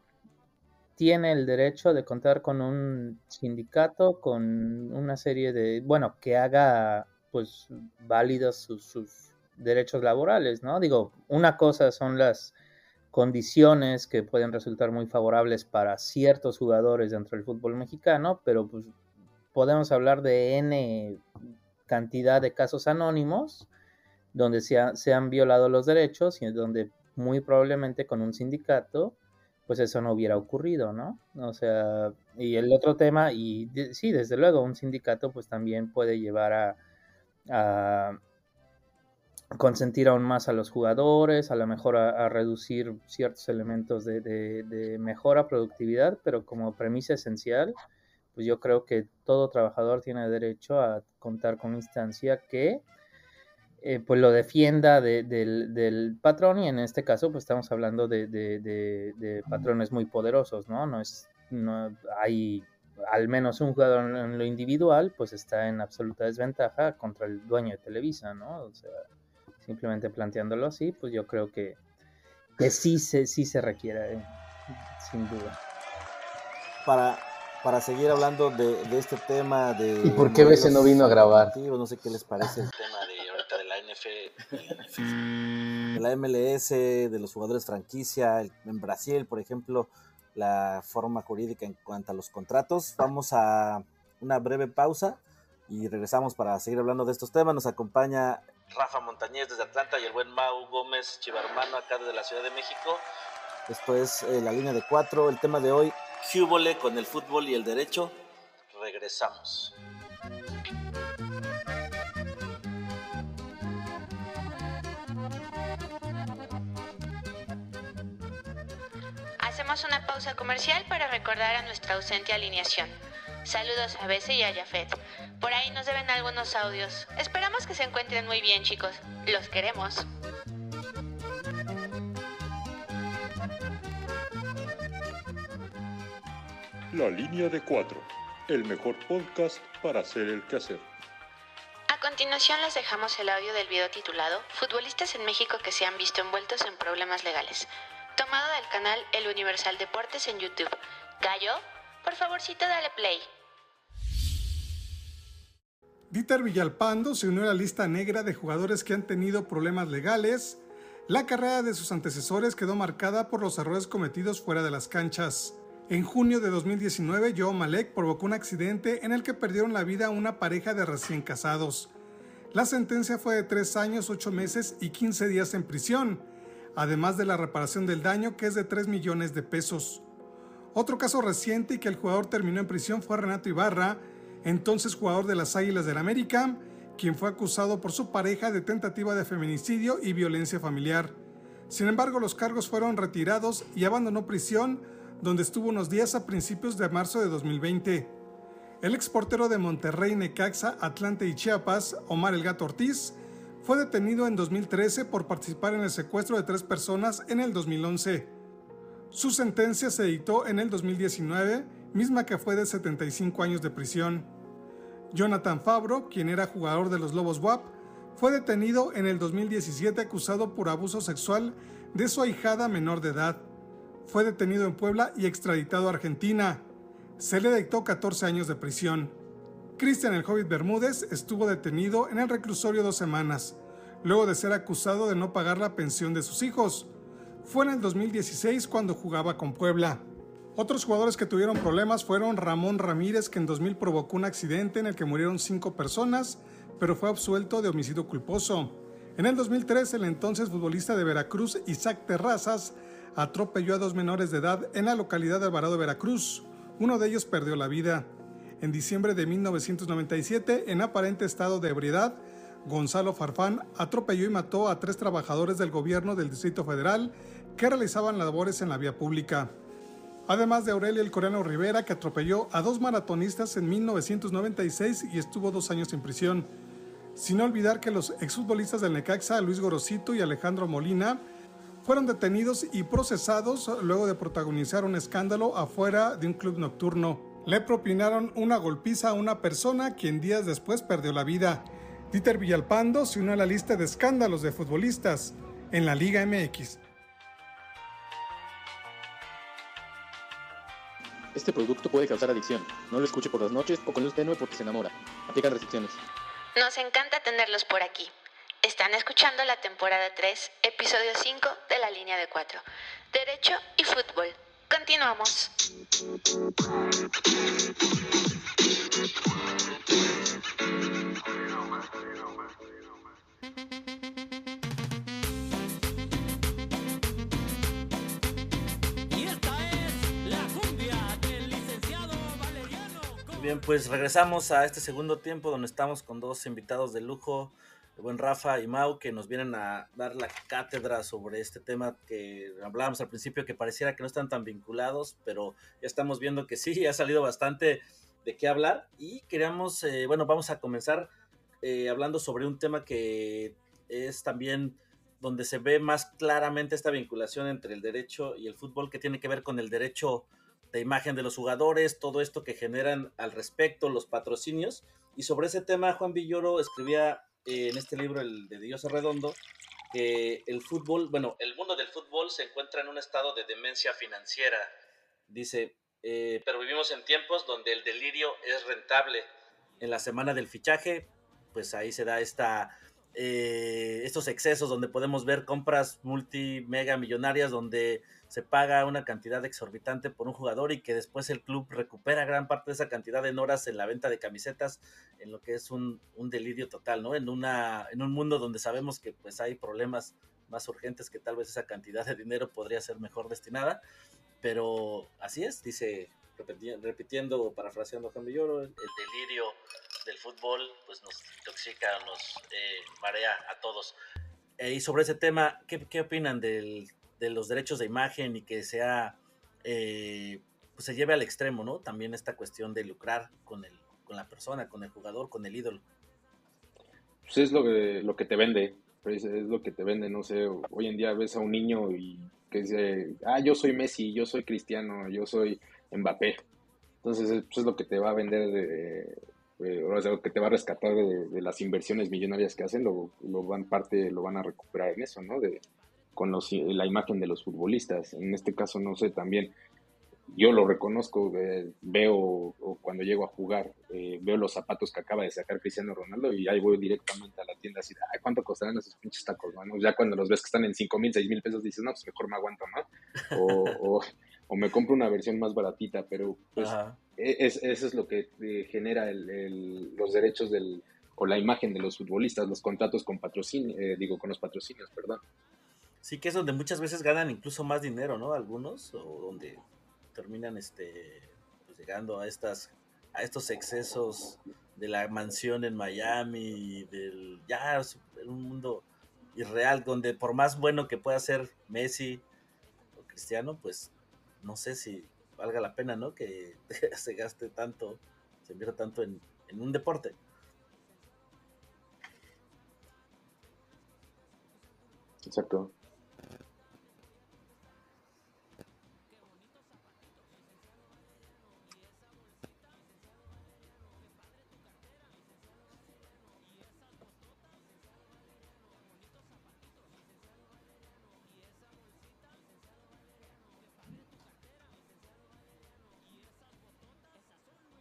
tiene el derecho de contar con un sindicato, con una serie de, bueno, que haga pues válidos sus, derechos laborales, ¿no? Digo, una cosa son las condiciones que pueden resultar muy favorables para ciertos jugadores dentro del fútbol mexicano, pero pues podemos hablar de N cantidad de casos anónimos donde se, ha- se han violado los derechos y donde muy probablemente con un sindicato pues eso no hubiera ocurrido, ¿no? O sea, y el otro tema, y sí, desde luego, un sindicato pues también puede llevar a, a consentir aún más a los jugadores, a lo mejor a, reducir ciertos elementos de, de- de mejora, productividad, pero como premisa esencial, pues yo creo que todo trabajador tiene derecho a contar con instancia que eh, pues lo defienda de- del, del patrón y en este caso pues estamos hablando de, de- de- de patrones muy poderosos, ¿no? No es, no hay al menos un jugador en, lo individual pues está en absoluta desventaja contra el dueño de Televisa, ¿no? O sea, simplemente planteándolo así, pues yo creo que, que sí se, sí se requiere, eh, sin duda. Para, para seguir hablando de, de este tema de... ¿Y por qué Bese no vino a grabar? No sé qué les parece el tema de ahorita de la NFL, de la MLS, de los jugadores franquicia, el- en Brasil, por ejemplo, la forma jurídica en cuanto a los contratos. Vamos a una breve pausa y regresamos para seguir hablando de estos temas. Nos acompaña Rafa Montañez desde Atlanta y el buen Mau Gómez Chivarmano acá desde la Ciudad de México. Esto es eh, la línea de cuatro. El tema de hoy, ¿qué con el fútbol y el derecho? Regresamos. Hacemos una pausa comercial para recordar a nuestra ausente alineación. Saludos a Bese y a Jafet. Por ahí nos deben algunos audios. Esperamos que se encuentren muy bien, chicos. Los queremos. La línea de cuatro, el mejor podcast para hacer el quehacer. A continuación les dejamos el audio del video titulado Futbolistas en México que se han visto envueltos en problemas legales, tomado del canal El Universal Deportes en YouTube. Gallo, por favorcito dale play. Dieter Villalpando se unió a la lista negra de jugadores que han tenido problemas legales. La carrera de sus antecesores quedó marcada por los errores cometidos fuera de las canchas. En junio de 2019, Joe Malek provocó un accidente en el que perdieron la vida una pareja de recién casados. La sentencia fue de 3 años, 8 meses y 15 días en prisión, además de la reparación del daño que es de 3 millones de pesos. Otro caso reciente y que el jugador terminó en prisión fue Renato Ibarra, entonces jugador de las Águilas del América, quien fue acusado por su pareja de tentativa de feminicidio y violencia familiar. Sin embargo, los cargos fueron retirados y abandonó prisión donde estuvo unos días a principios de marzo de 2020. El exportero de Monterrey, Necaxa, Atlante y Chiapas, Omar El Gato Ortiz, fue detenido en 2013 por participar en el secuestro de tres personas en el 2011. Su sentencia se dictó en el 2019, misma que fue de 75 años de prisión. Jonathan Fabro, quien era jugador de los Lobos WAP, fue detenido en el 2017 acusado por abuso sexual de su ahijada menor de edad fue detenido en Puebla y extraditado a Argentina. Se le dictó 14 años de prisión. Cristian el Hobbit Bermúdez estuvo detenido en el reclusorio dos semanas, luego de ser acusado de no pagar la pensión de sus hijos. Fue en el 2016 cuando jugaba con Puebla. Otros jugadores que tuvieron problemas fueron Ramón Ramírez, que en 2000 provocó un accidente en el que murieron cinco personas, pero fue absuelto de homicidio culposo. En el 2003, el entonces futbolista de Veracruz, Isaac Terrazas, atropelló a dos menores de edad en la localidad de Alvarado, Veracruz. Uno de ellos perdió la vida. En diciembre de 1997, en aparente estado de ebriedad, Gonzalo Farfán atropelló y mató a tres trabajadores del gobierno del Distrito Federal que realizaban labores en la vía pública. Además de Aurelio el Coreano Rivera, que atropelló a dos maratonistas en 1996 y estuvo dos años en prisión. Sin olvidar que los exfutbolistas del Necaxa, Luis Gorosito y Alejandro Molina, fueron detenidos y procesados luego de protagonizar un escándalo afuera de un club nocturno. Le propinaron una golpiza a una persona quien días después perdió la vida. Dieter Villalpando se unió a la lista de escándalos de futbolistas en la Liga MX. Este producto puede causar adicción. No lo escuche por las noches o con luz tenue porque se enamora. Aplican restricciones. Nos encanta tenerlos por aquí. Están escuchando la temporada 3, episodio 5 de la línea de 4. Derecho y fútbol. Continuamos. Bien, pues regresamos a este segundo tiempo donde estamos con dos invitados de lujo, el buen Rafa y Mau, que nos vienen a dar la cátedra sobre este tema que hablábamos al principio, que pareciera que no están tan vinculados, pero ya estamos viendo que sí, ha salido bastante de qué hablar y queríamos, eh, bueno, vamos a comenzar eh, hablando sobre un tema que es también donde se ve más claramente esta vinculación entre el derecho y el fútbol, que tiene que ver con el derecho de imagen de los jugadores, todo esto que generan al respecto, los patrocinios. Y sobre ese tema, Juan Villoro escribía eh, en este libro, el de Dios Redondo, que el fútbol, bueno, el mundo del fútbol se encuentra en un estado de demencia financiera. Dice, eh, pero vivimos en tiempos donde el delirio es rentable. En la semana del fichaje, pues ahí se da esta, eh, estos excesos donde podemos ver compras multi, mega millonarias donde se paga una cantidad exorbitante por un jugador y que después el club recupera gran parte de esa cantidad en horas en la venta de camisetas, en lo que es un, un delirio total, ¿no? En, una, en un mundo donde sabemos que pues hay problemas más urgentes que tal vez esa cantidad de dinero podría ser mejor destinada, pero así es, dice, repitiendo, parafraseando a el, el delirio del fútbol pues nos intoxica, nos eh, marea a todos. Eh, y sobre ese tema, ¿qué, qué opinan del, de los derechos de imagen y que sea eh, pues se lleve al extremo, ¿no? También esta cuestión de lucrar con, el, con la persona, con el jugador, con el ídolo. Pues es lo que, lo que te vende, es lo que te vende, no sé, hoy en día ves a un niño y que dice, ah, yo soy Messi, yo soy Cristiano, yo soy Mbappé. Entonces, es, pues es lo que te va a vender, de, de- o sea, lo que te va a rescatar de, de las inversiones millonarias que hacen, lo, lo van parte, lo van a recuperar en eso, ¿no? De, con los, la imagen de los futbolistas. En este caso, no sé, también yo lo reconozco, eh, veo o cuando llego a jugar, eh, veo los zapatos que acaba de sacar Cristiano Ronaldo y ahí voy directamente a la tienda así, ay, ¿cuánto costarán esos pinches tacos? ¿no? Ya cuando los ves que están en 5 mil, 6 mil pesos, dices, no, pues mejor me aguanto, ¿no? O, o, o me compro una versión más baratita, pero pues e- es, eso es lo que eh, genera el- el- los derechos del, o la imagen de los futbolistas, los contratos con patrocinio, eh, digo, con los patrocinios, perdón. Sí, que es donde muchas veces ganan incluso más dinero, ¿no? Algunos, o donde terminan este pues, llegando a estas a estos excesos de la mansión en Miami, del ya un mundo irreal donde por más bueno que pueda ser Messi o Cristiano, pues no sé si valga la pena, ¿no? Que se gaste tanto, se invierta tanto en, en un deporte. Exacto.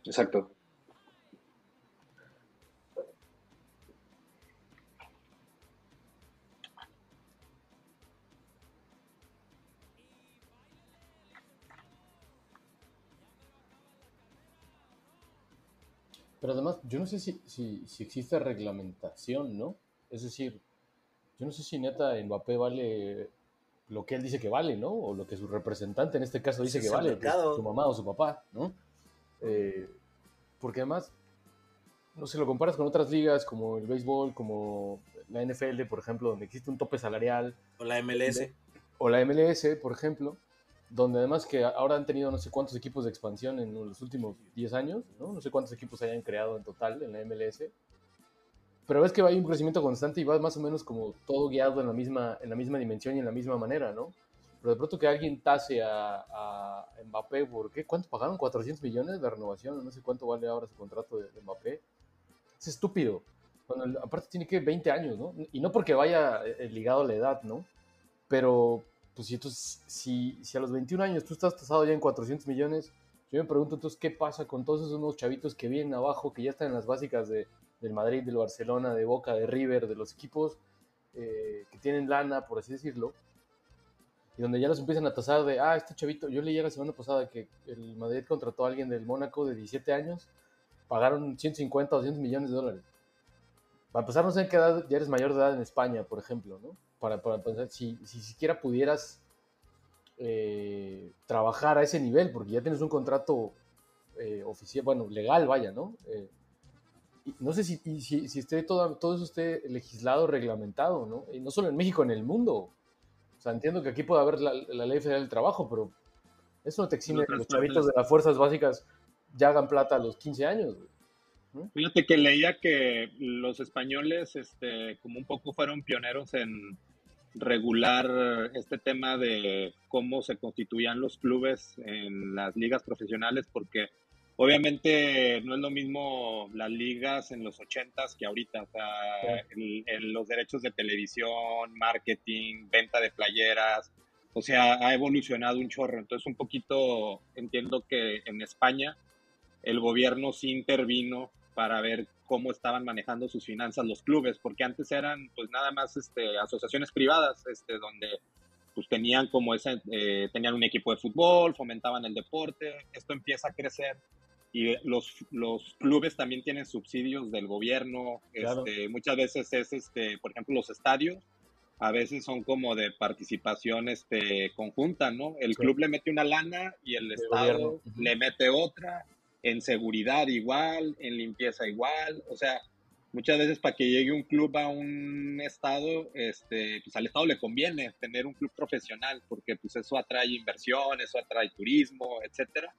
Exacto. Pero además, yo no sé si, si, si existe reglamentación, ¿no? Es decir, yo no sé si neta Mbappé vale lo que él dice que vale, ¿no? O lo que su representante en este caso dice Es que vale, su mamá o su papá, ¿no? Eh, porque además, no sé, lo comparas con otras ligas como el béisbol, como la NFL, por ejemplo, donde existe un tope salarial. O la MLS. de- o la MLS, por ejemplo, donde además que ahora han tenido no sé cuántos equipos de expansión en los últimos 10 años, ¿no? No sé cuántos equipos hayan creado en total en la MLS. Pero ves que hay un crecimiento constante y va más o menos como todo guiado en la misma, en la misma dimensión y en la misma manera, ¿no? Pero de pronto que alguien tase a, a Mbappé, ¿por qué? ¿Cuánto pagaron? ¿400 millones de renovación? No sé cuánto vale ahora su contrato de, de Mbappé. Es estúpido. El- aparte tiene que 20 años, ¿no? Y no porque vaya eh, ligado a la edad, ¿no? Pero, pues entonces, si, si a los 21 años tú estás tasado ya en 400 millones, yo me pregunto entonces qué pasa con todos esos nuevos chavitos que vienen abajo, que ya están en las básicas de, del Madrid, del Barcelona, de Boca, de River, de los equipos eh, que tienen lana, por así decirlo, y donde ya los empiezan a tasar de, ah, este chavito, yo leí la semana pasada que el Madrid contrató a alguien del Mónaco de 17 años, pagaron 150 o 200 millones de dólares. Para empezar, no sé en qué edad ya eres mayor de edad en España, por ejemplo, ¿no? Para, para pensar, si, si siquiera pudieras eh, trabajar a ese nivel, porque ya tienes un contrato eh, oficial, bueno, legal, vaya, ¿no? Eh, no sé si, si esté todo, todo eso esté legislado, reglamentado, ¿no? Y no solo en México, en el mundo. Sea, entiendo que aquí puede haber la, la ley federal del trabajo, pero eso no te exime que los chavitos de las fuerzas básicas ya hagan plata a los 15 años. Fíjate que leía que los españoles, este, como un poco fueron pioneros en regular este tema de cómo se constituían los clubes en las ligas profesionales, porque obviamente no es lo mismo las ligas en los ochentas que ahorita, o sea, el- los derechos de televisión, marketing, venta de playeras, o sea, ha evolucionado un chorro, entonces un poquito entiendo que en España el gobierno sí intervino para ver cómo estaban manejando sus finanzas los clubes, porque antes eran pues nada más este, asociaciones privadas, este, donde pues tenían como ese, eh, tenían un equipo de fútbol, fomentaban el deporte, esto empieza a crecer y los, los clubes también tienen subsidios del gobierno, Claro. este, muchas veces es, este, por ejemplo, los estadios, a veces son como de participación este, conjunta, ¿no? El Sí. club le mete una lana y el Estado gobierno. Ujú. le mete otra, en seguridad igual, en limpieza igual, o sea, Muchas veces para que llegue un club a un estado, este, pues al estado le conviene tener un club profesional, porque pues eso atrae inversión, eso atrae turismo, etcétera.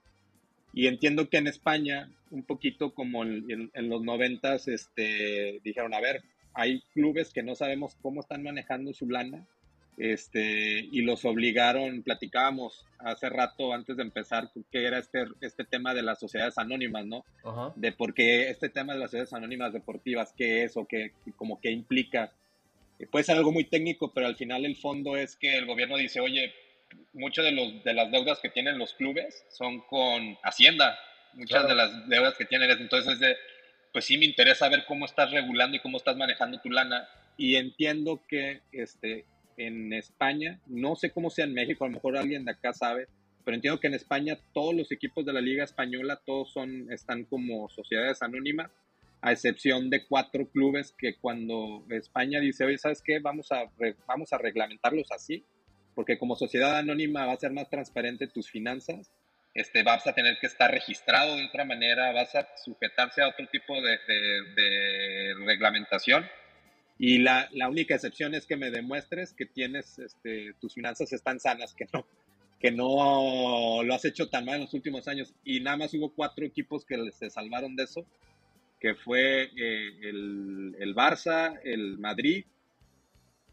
Y entiendo que en España, un poquito como en, en- en los noventas, este, dijeron, a ver, hay clubes que no sabemos cómo están manejando su lana, este, y los obligaron, platicábamos hace rato antes de empezar, que era este, este tema de las sociedades anónimas, ¿no? Ajá. De por qué este tema de las sociedades anónimas deportivas, qué es o qué, como qué implica. Eh, Puede ser algo muy técnico, pero al final el fondo es que el gobierno dice, oye, muchas de, los, de las deudas que tienen los clubes son con Hacienda, muchas Claro. de las deudas que tienen, es- entonces de, pues sí me interesa ver cómo estás regulando y cómo estás manejando tu lana. Y entiendo que este, en España, no sé cómo sea en México, a lo mejor alguien de acá sabe, pero entiendo que en España todos los equipos de la Liga Española, todos son, están como sociedades anónimas, a excepción de cuatro clubes que cuando España dice, oye, ¿sabes qué? Vamos a, vamos a reglamentarlos así, porque como sociedad anónima va a ser más transparente tus finanzas, este, vas a tener que estar registrado de otra manera, vas a sujetarse a otro tipo de, de- de reglamentación. Y la, la única excepción es que me demuestres que tienes, este, tus finanzas están sanas, que no, que no lo has hecho tan mal en los últimos años. Y nada más hubo cuatro equipos que se salvaron de eso, que fue eh, el, el Barça, el Madrid,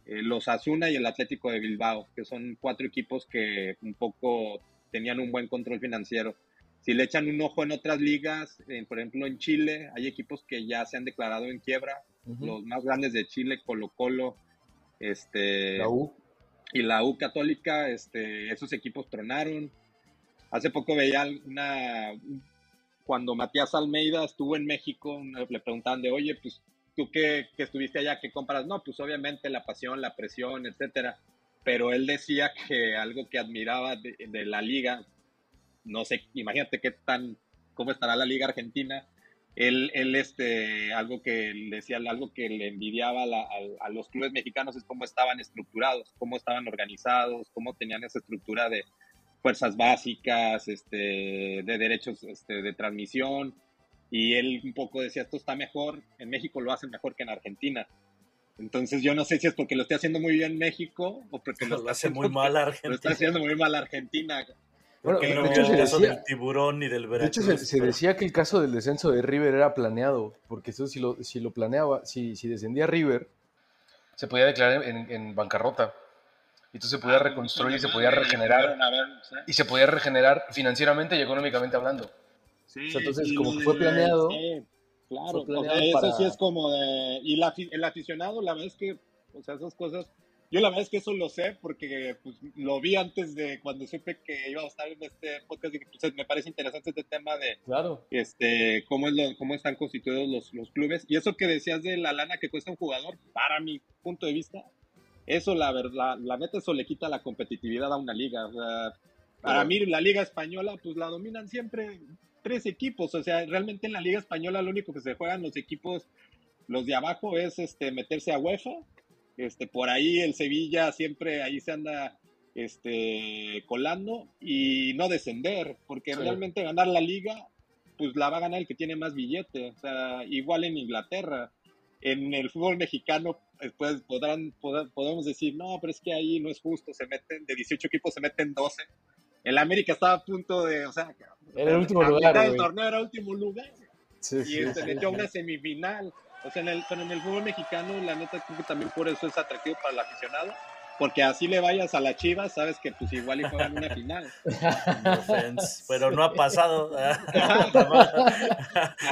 los Asuna y el Atlético de Bilbao, que son cuatro equipos que un poco tenían un buen control financiero. Si le echan un ojo en otras ligas, eh, por ejemplo en Chile, hay equipos que ya se han declarado en quiebra. Los más grandes de Chile, Colo Colo, este, La U. y la U Católica, este, esos equipos tronaron. Hace poco veía una, cuando Matías Almeida estuvo en México, le preguntaban de, oye, pues tú que, que estuviste allá, ¿qué compras? No, pues obviamente la pasión, la presión, etcétera. Pero él decía que algo que admiraba de, de la liga, no sé, imagínate qué tan, cómo estará la liga argentina. Él, él este, algo que decía, algo que le envidiaba a, la- a- a los clubes mexicanos es cómo estaban estructurados, cómo estaban organizados, cómo tenían esa estructura de fuerzas básicas, este, de derechos este, de transmisión. Y él un poco decía, esto está mejor, en México lo hacen mejor que en Argentina. Entonces yo no sé si es porque lo esté haciendo muy bien México o porque lo, Lo está hace haciendo- muy mal a Lo está Argentina. haciendo muy mal Argentina. Bueno, de no hecho se caso decía- del tiburón ni del De Veracruz. hecho, se, se decía que el caso del descenso de River era planeado, porque eso si lo, si lo planeaba, si, si descendía River, se podía declarar en, en bancarrota. Y entonces se podía reconstruir, se podía regenerar, A ver, sí. y se podía regenerar financieramente y económicamente hablando. Sí, O sea, entonces, como que fue planeado. sí, claro, fue planeado eso sí es como de... Y la el aficionado, la verdad es que, o sea, esas cosas... Yo la verdad es que eso lo sé porque pues, lo vi antes de cuando supe que iba a estar en este podcast y que pues, me parece interesante este tema de Claro. este cómo, es lo- cómo están constituidos los, los clubes. Y eso que decías de la lana que cuesta un jugador, para mi punto de vista, eso la verdad, la neta, eso le quita la competitividad a una liga. O sea, para mí la liga española, pues la dominan siempre tres equipos. O sea, realmente en la liga española lo único que se juegan los equipos, los de abajo, es este meterse a UEFA. Este, por ahí el Sevilla siempre ahí se anda este, colando y no descender, porque Sí. realmente ganar la liga, pues la va a ganar el que tiene más billete. O sea, igual en Inglaterra. En el fútbol mexicano, después podrán, pod- podemos decir, no, pero es que ahí no es justo, se meten, de 18 equipos se meten 12. El América estaba a punto de, o sea, Era el último lugar, mitad del güey. torneo era último lugar Sí, y se sí, metió a una semifinal. O sea, en el, pero en el fútbol mexicano, la neta, creo que también por eso es atractivo para el aficionado. Porque así le vayas a la Chivas, sabes que pues igual y juegan una final. No offense, pero no ha pasado.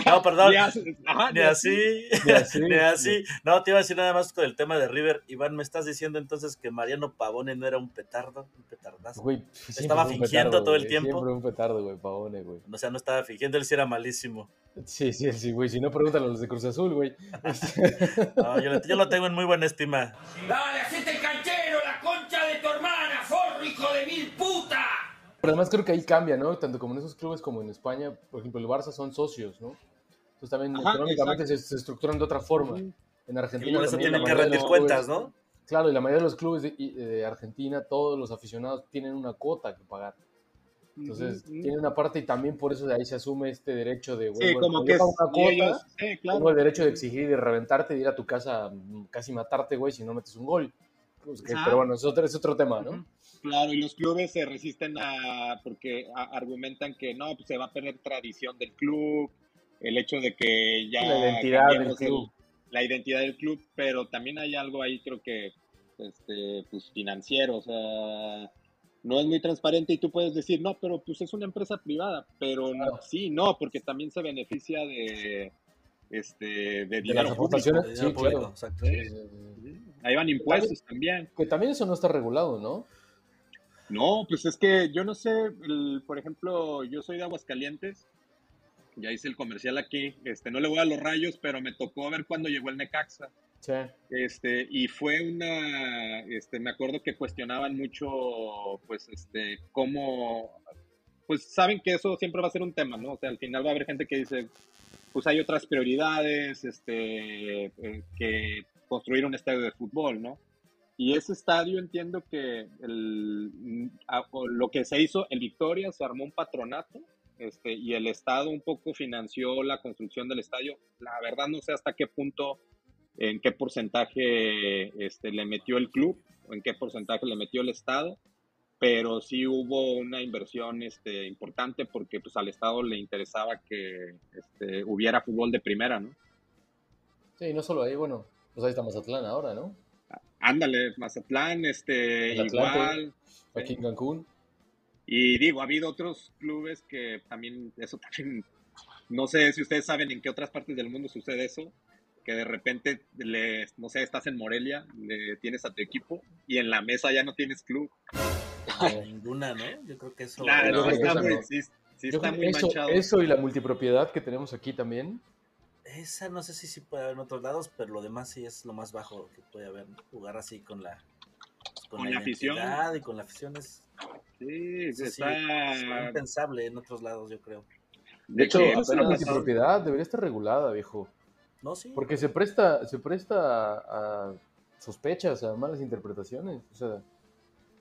no, perdón. Ni así, ajá, Ni así, Ni así. ni así. No, te iba a decir nada más con el tema de River. Iván, ¿me estás diciendo entonces que Mariano Pavone no era un petardo? Un petardazo. Güey, siempre Estaba fingiendo petardo, todo el güey, tiempo. Siempre un petardo, güey, Pavone, güey. O sea, no estaba fingiendo, él sí era malísimo. Sí, sí, sí, güey. Si no, pregúntale a los de Cruz Azul, güey. No, yo, lo- yo lo tengo en muy buena estima. Dale, hacete el canchero, hijo de mil puta. Pero además creo que ahí cambia, ¿no? Tanto como en esos clubes como en España, por ejemplo, el Barça son socios, ¿no? Entonces también Ajá, económicamente se, se estructuran de otra forma. En Argentina por eso también tienen que rendir cuentas, clubes- ¿no? Claro, y la mayoría de los clubes de, y- de Argentina, todos los aficionados tienen una cuota que pagar. Entonces, Ujú, ujú. tiene una parte y también por eso de ahí se asume este derecho de, Sí, bueno, como que es- una y cuota, ellos- sí, claro. tengo el derecho de exigir y de reventarte, de ir a tu casa, mm, casi matarte, güey, si no metes un gol. Pues que- pero bueno, es otro, es otro tema, ¿no? Claro, y los clubes se resisten a, porque a- argumentan que no, pues se va a perder tradición del club, el hecho de que ya La identidad del el- club. la identidad del club, pero también hay algo ahí, creo que, este, pues financiero, o sea, no es muy transparente y tú puedes decir, no, pero pues es una empresa privada, pero no- sí, no, porque también se beneficia de, este, de De dinero las público. aportaciones, sí, claro. Sí. Ahí van impuestos también. Que también eso no está regulado, ¿no? No, pues es que yo no sé, el- por ejemplo, yo soy de Aguascalientes, ya hice el comercial aquí, este, no le voy a los rayos, pero me tocó ver cuando llegó el Necaxa. Sí. Este, y fue una, este, me acuerdo que cuestionaban mucho, pues, este, cómo, pues saben que eso siempre va a ser un tema, ¿no? O sea, al final va a haber gente que dice, pues hay otras prioridades, este, eh, que construir un estadio de fútbol, ¿no? Y ese estadio entiendo que el, lo que se hizo en Victoria, se armó un patronato este, y el Estado un poco financió la construcción del estadio. La verdad no sé hasta qué punto, en qué porcentaje este, le metió el club o en qué porcentaje le metió el Estado, pero sí hubo una inversión este, importante porque pues, al Estado le interesaba que este, hubiera fútbol de primera, ¿no? Sí, no solo ahí, bueno, pues ahí está Mazatlán ahora, ¿no? Ándale, Mazatlán, este, El igual. Aquí en Cancún. Y digo, ha habido otros clubes que también, eso también, no sé si ustedes saben en qué otras partes del mundo sucede eso, que de repente, le, no sé, estás en Morelia, le tienes a tu equipo y en la mesa ya no tienes club. Ninguna, ¿no? Yo creo que eso. Claro, está muy, no. sí, sí Yo está muy eso, manchado. eso y la multipropiedad que tenemos aquí también. Esa no sé si sí puede haber en otros lados, pero lo demás sí es lo más bajo que puede haber. ¿no? Jugar así con la, Con la afición. identidad Y con la afición es. Sí, es impensable en otros lados, yo creo. De hecho, la apenas- multipropiedad debería estar regulada, viejo. No, sí. Porque se presta, se presta a, a sospechas, a malas interpretaciones. O sea,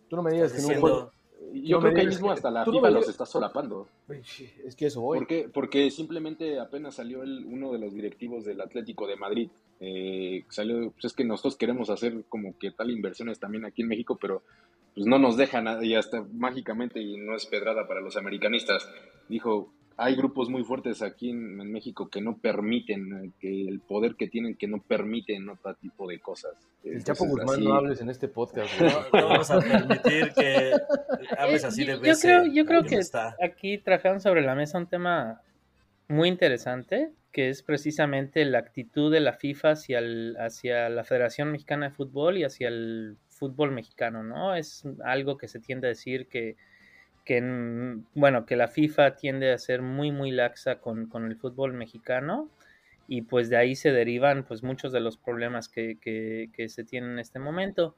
tú no me digas que Estás en un juego. Yo no me creo que ahí mismo hasta la no FIFA los está solapando. Es que eso voy. ¿Por qué? Porque simplemente apenas salió el, uno de los directivos del Atlético de Madrid. eh, salió, pues es que nosotros queremos hacer como que tal inversiones también aquí en México, pero pues no nos dejan y hasta mágicamente, y no es pedrada para los americanistas, dijo, hay grupos muy fuertes aquí en, en México que no permiten, eh, que el poder que tienen que no permiten otro tipo de cosas. El Chapo Guzmán así- no hables en este podcast. No, no vamos a permitir que hables así de Eh, Yo veces. creo, yo creo que está. aquí trajeron sobre la mesa un tema muy interesante, que es precisamente la actitud de la FIFA hacia, el- hacia la Federación Mexicana de Fútbol y hacia el fútbol mexicano, ¿no? Es algo que se tiende a decir que, que en- bueno, que la FIFA tiende a ser muy, muy laxa con, con el fútbol mexicano y pues de ahí se derivan pues muchos de los problemas que, que- que se tienen en este momento.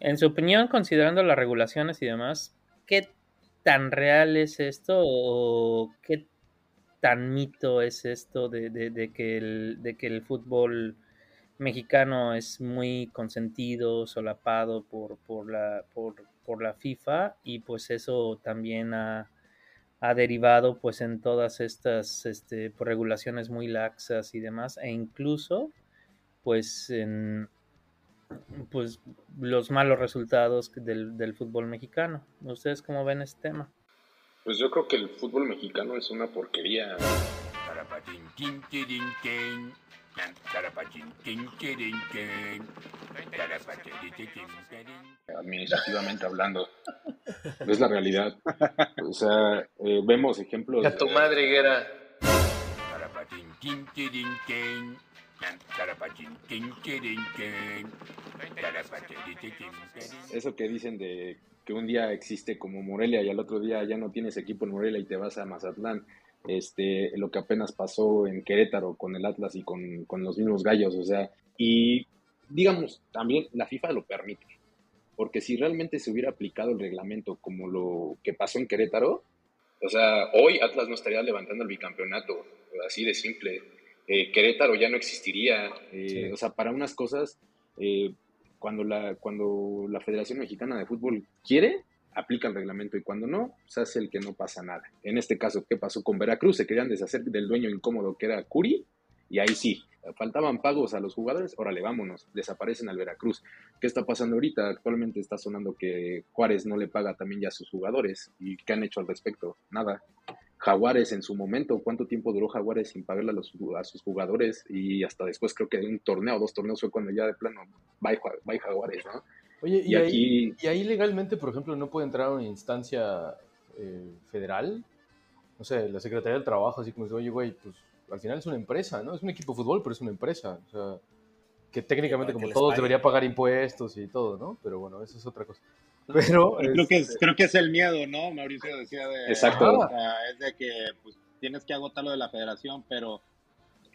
En su opinión, considerando las regulaciones y demás, ¿qué tan real es esto o qué tan mito es esto de, de- de que, el, de que el fútbol mexicano es muy consentido, solapado por, por, la, por, por la FIFA y pues eso también ha, ha derivado pues en todas estas este, pues, regulaciones muy laxas y demás e incluso pues en pues los malos resultados del, del fútbol mexicano. ¿Ustedes cómo ven este tema? Pues yo creo que el fútbol mexicano es una porquería. Administrativamente hablando. Es la realidad. O sea, eh, vemos ejemplos. A tu madre, Higuera. Eso que dicen de que un día existe como Morelia y al otro día ya no tienes equipo en Morelia y te vas a Mazatlán. Este, lo que apenas pasó en Querétaro con el Atlas y con, con los mismos gallos, o sea, y digamos, también la FIFA lo permite, porque si realmente se hubiera aplicado el reglamento como lo que pasó en Querétaro, o sea, hoy Atlas no estaría levantando el bicampeonato, así de simple. Eh, Querétaro ya no existiría. eh, Sí. O sea, para unas cosas, eh, cuando, la, cuando la Federación Mexicana de Fútbol quiere, aplica el reglamento y cuando no, se hace el que no pasa nada. En este caso, ¿qué pasó con Veracruz? Se querían deshacer del dueño incómodo que era Curi y ahí sí, faltaban pagos a los jugadores, órale, vámonos, desaparecen al Veracruz. ¿Qué está pasando ahorita? Actualmente está sonando que Juárez no le paga también ya a sus jugadores. ¿Y qué han hecho al respecto? Nada. Jaguares en su momento, ¿cuánto tiempo duró Jaguares sin pagarle a, los, sus jugadores? Y hasta después creo que de un torneo, dos torneos fue cuando ya de plano, bye Jaguares, ¿no? Oye, y, Y ahí, aquí- y ahí legalmente, por ejemplo, no puede entrar a una instancia eh, federal. No sé, la Secretaría del Trabajo, así como dice, oye, güey, pues al final es una empresa, ¿no? Es un equipo de fútbol, pero es una empresa. O sea, que técnicamente, que como todos, debería pagar impuestos y todo, ¿no? Pero bueno, eso es otra cosa. Pero. Creo que, es, este, creo que es el miedo, ¿no? Mauricio decía de... Exacto. o sea, es de que pues, tienes que agotar lo de la federación, pero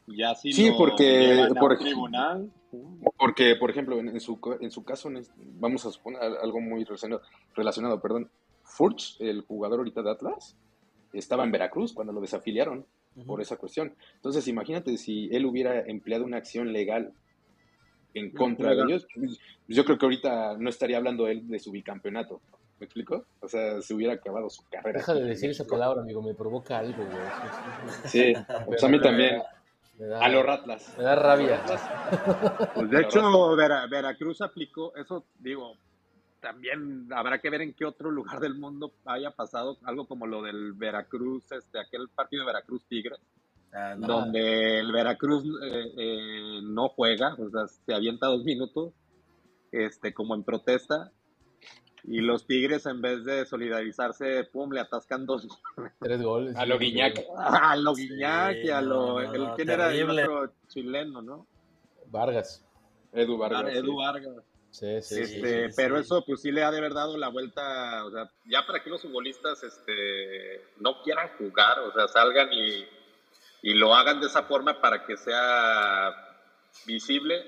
ya si Sí, lo porque- a por tribunal... Porque, por ejemplo, en, en su, co- en su caso, en este- vamos a suponer al- algo muy relacionado, relacionado perdón. Furch, el jugador ahorita de Atlas, estaba en Veracruz cuando lo desafiliaron por esa cuestión. Entonces, imagínate si él hubiera empleado una acción legal en contra de ellos, pues, yo creo que ahorita no estaría hablando él de su bicampeonato. ¿Me explico? O sea, se hubiera acabado su carrera. Deja de decir esa palabra, amigo, me provoca algo, güey. Sí, pues a mí también. Da- A los Ratlas. Me da rabia. Pues de hecho, Vera- Veracruz aplicó, eso digo, también habrá que ver en qué otro lugar del mundo haya pasado algo como lo del Veracruz, este, aquel partido de Veracruz Tigres, Ah, no. donde el Veracruz eh, eh, no juega, o sea, se avienta dos minutos, este, como en protesta, y los Tigres en vez de solidarizarse, pum, le atascan dos Tres goles. A lo Guiñac. a lo Guiñac y a lo, no, no, el, no, ¿quién era el otro chileno, no? Vargas. Edu Vargas. Ah, Edu sí. Vargas. Sí, sí, sí, Este, sí, pero sí. eso pues sí le ha de haber dado la vuelta, o sea, ya para que los futbolistas este, no quieran jugar, o sea, salgan y, y lo hagan de esa forma para que sea visible.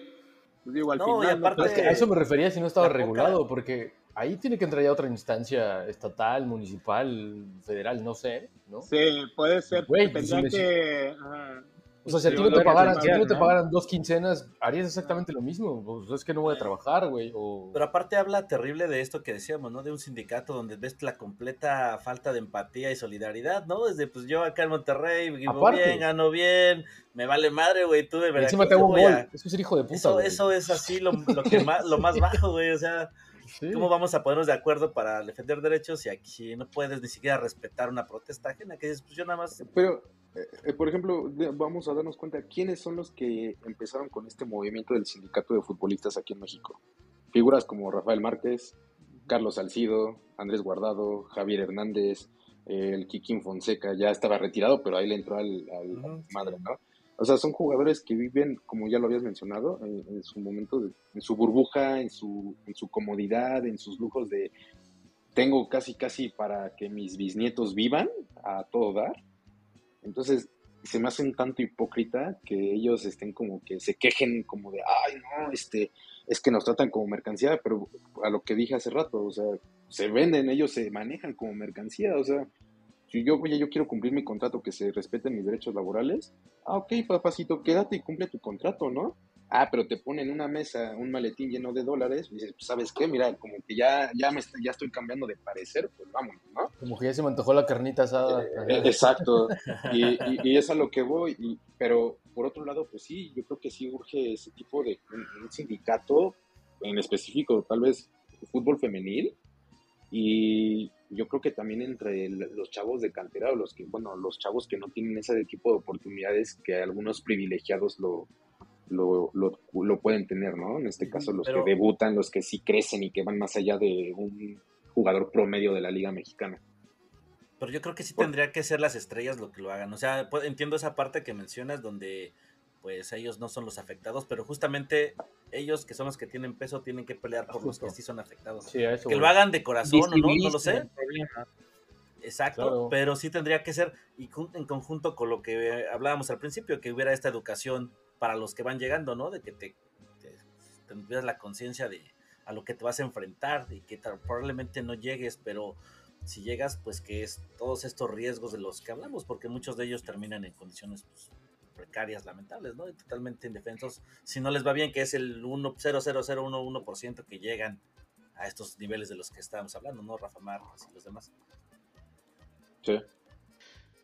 Pues digo, al No, y final, aparte- Es que a eso me refería si no estaba regulado, porque ahí tiene que entrar ya otra instancia estatal, municipal, federal, no sé, ¿no? sí, puede ser, Güey, pues, tendría si que... ajá. O sea, si a ti no te que pagaran, si a ti no te pagaran dos quincenas, harías exactamente lo mismo. Pues es que no voy a trabajar, güey. O... Pero aparte habla terrible de esto que decíamos, ¿no? De un sindicato donde ves la completa falta de empatía y solidaridad, ¿no? Desde pues yo acá en Monterrey vivo Aparte. bien, gano bien, me vale madre, güey, tú de Y Veracruz. encima te hago un gol. a- Eso es ser hijo de puta, Eso, güey. eso es así lo, lo que más, lo más bajo, güey. O sea, Sí. ¿cómo vamos a ponernos de acuerdo para defender derechos si aquí no puedes ni siquiera respetar una protesta ajena? Que dices, pues yo nada más. Pero, eh, eh, por ejemplo, vamos a darnos cuenta quiénes son los que empezaron con este movimiento del sindicato de futbolistas aquí en México. Figuras como Rafael Márquez, Carlos Salcido, Andrés Guardado, Javier Hernández, el Kikín Fonseca, ya estaba retirado, pero ahí le entró al, al madre, ¿no? O sea, son jugadores que viven, como ya lo habías mencionado, en, su momento, en su burbuja, en su, en su comodidad, en sus lujos de tengo casi casi para que mis bisnietos vivan a todo dar. Entonces, se me hace un tanto hipócrita que ellos estén como que se quejen como de, ay, no, este, es que nos tratan como mercancía, pero a lo que dije hace rato, o sea, se venden, ellos se manejan como mercancía, o sea, si yo, oye, yo quiero cumplir mi contrato, que se respeten mis derechos laborales, ah, ok, papacito, quédate y cumple tu contrato, ¿no? Ah, pero te ponen una mesa, un maletín lleno de dólares, y dices, pues, ¿sabes qué? Mira, como que ya, ya, me, ya estoy cambiando de parecer, pues vámonos, ¿no? Como que ya se me antojó la carnita asada. Eh, Exacto, y, y- y es a lo que voy, y- pero por otro lado, pues sí, yo creo que sí urge ese tipo de un, un sindicato en específico, tal vez fútbol femenil, y yo creo que también entre los chavos de cantera o los que, bueno, los chavos que no tienen ese tipo de oportunidades que algunos privilegiados lo, lo, lo, lo pueden tener, ¿no? En este caso, los Pero- que debutan, los que sí crecen y que van más allá de un jugador promedio de la Liga Mexicana. Pero yo creo que sí tendría que ser las estrellas lo que lo hagan. O sea, entiendo esa parte que mencionas donde pues ellos no son los afectados, pero justamente ellos que son los que tienen peso tienen que pelear por los que sí son afectados. Sí, eso que lo hagan de corazón o no, no lo sé. Exacto, Claro. pero sí tendría que ser y en conjunto con lo que eh, hablábamos al principio, que hubiera esta educación para los que van llegando, ¿no? De que te, te tendrías la conciencia de a lo que te vas a enfrentar y que tal- probablemente no llegues, pero si llegas, pues que es todos estos riesgos de los que hablamos, porque muchos de ellos terminan en condiciones pues, precarias, lamentables, ¿no? Y totalmente indefensos, si no les va bien, que es el 1, 0,0011% que llegan a estos niveles de los que estábamos hablando, ¿no? Rafa Márquez y los demás. Sí.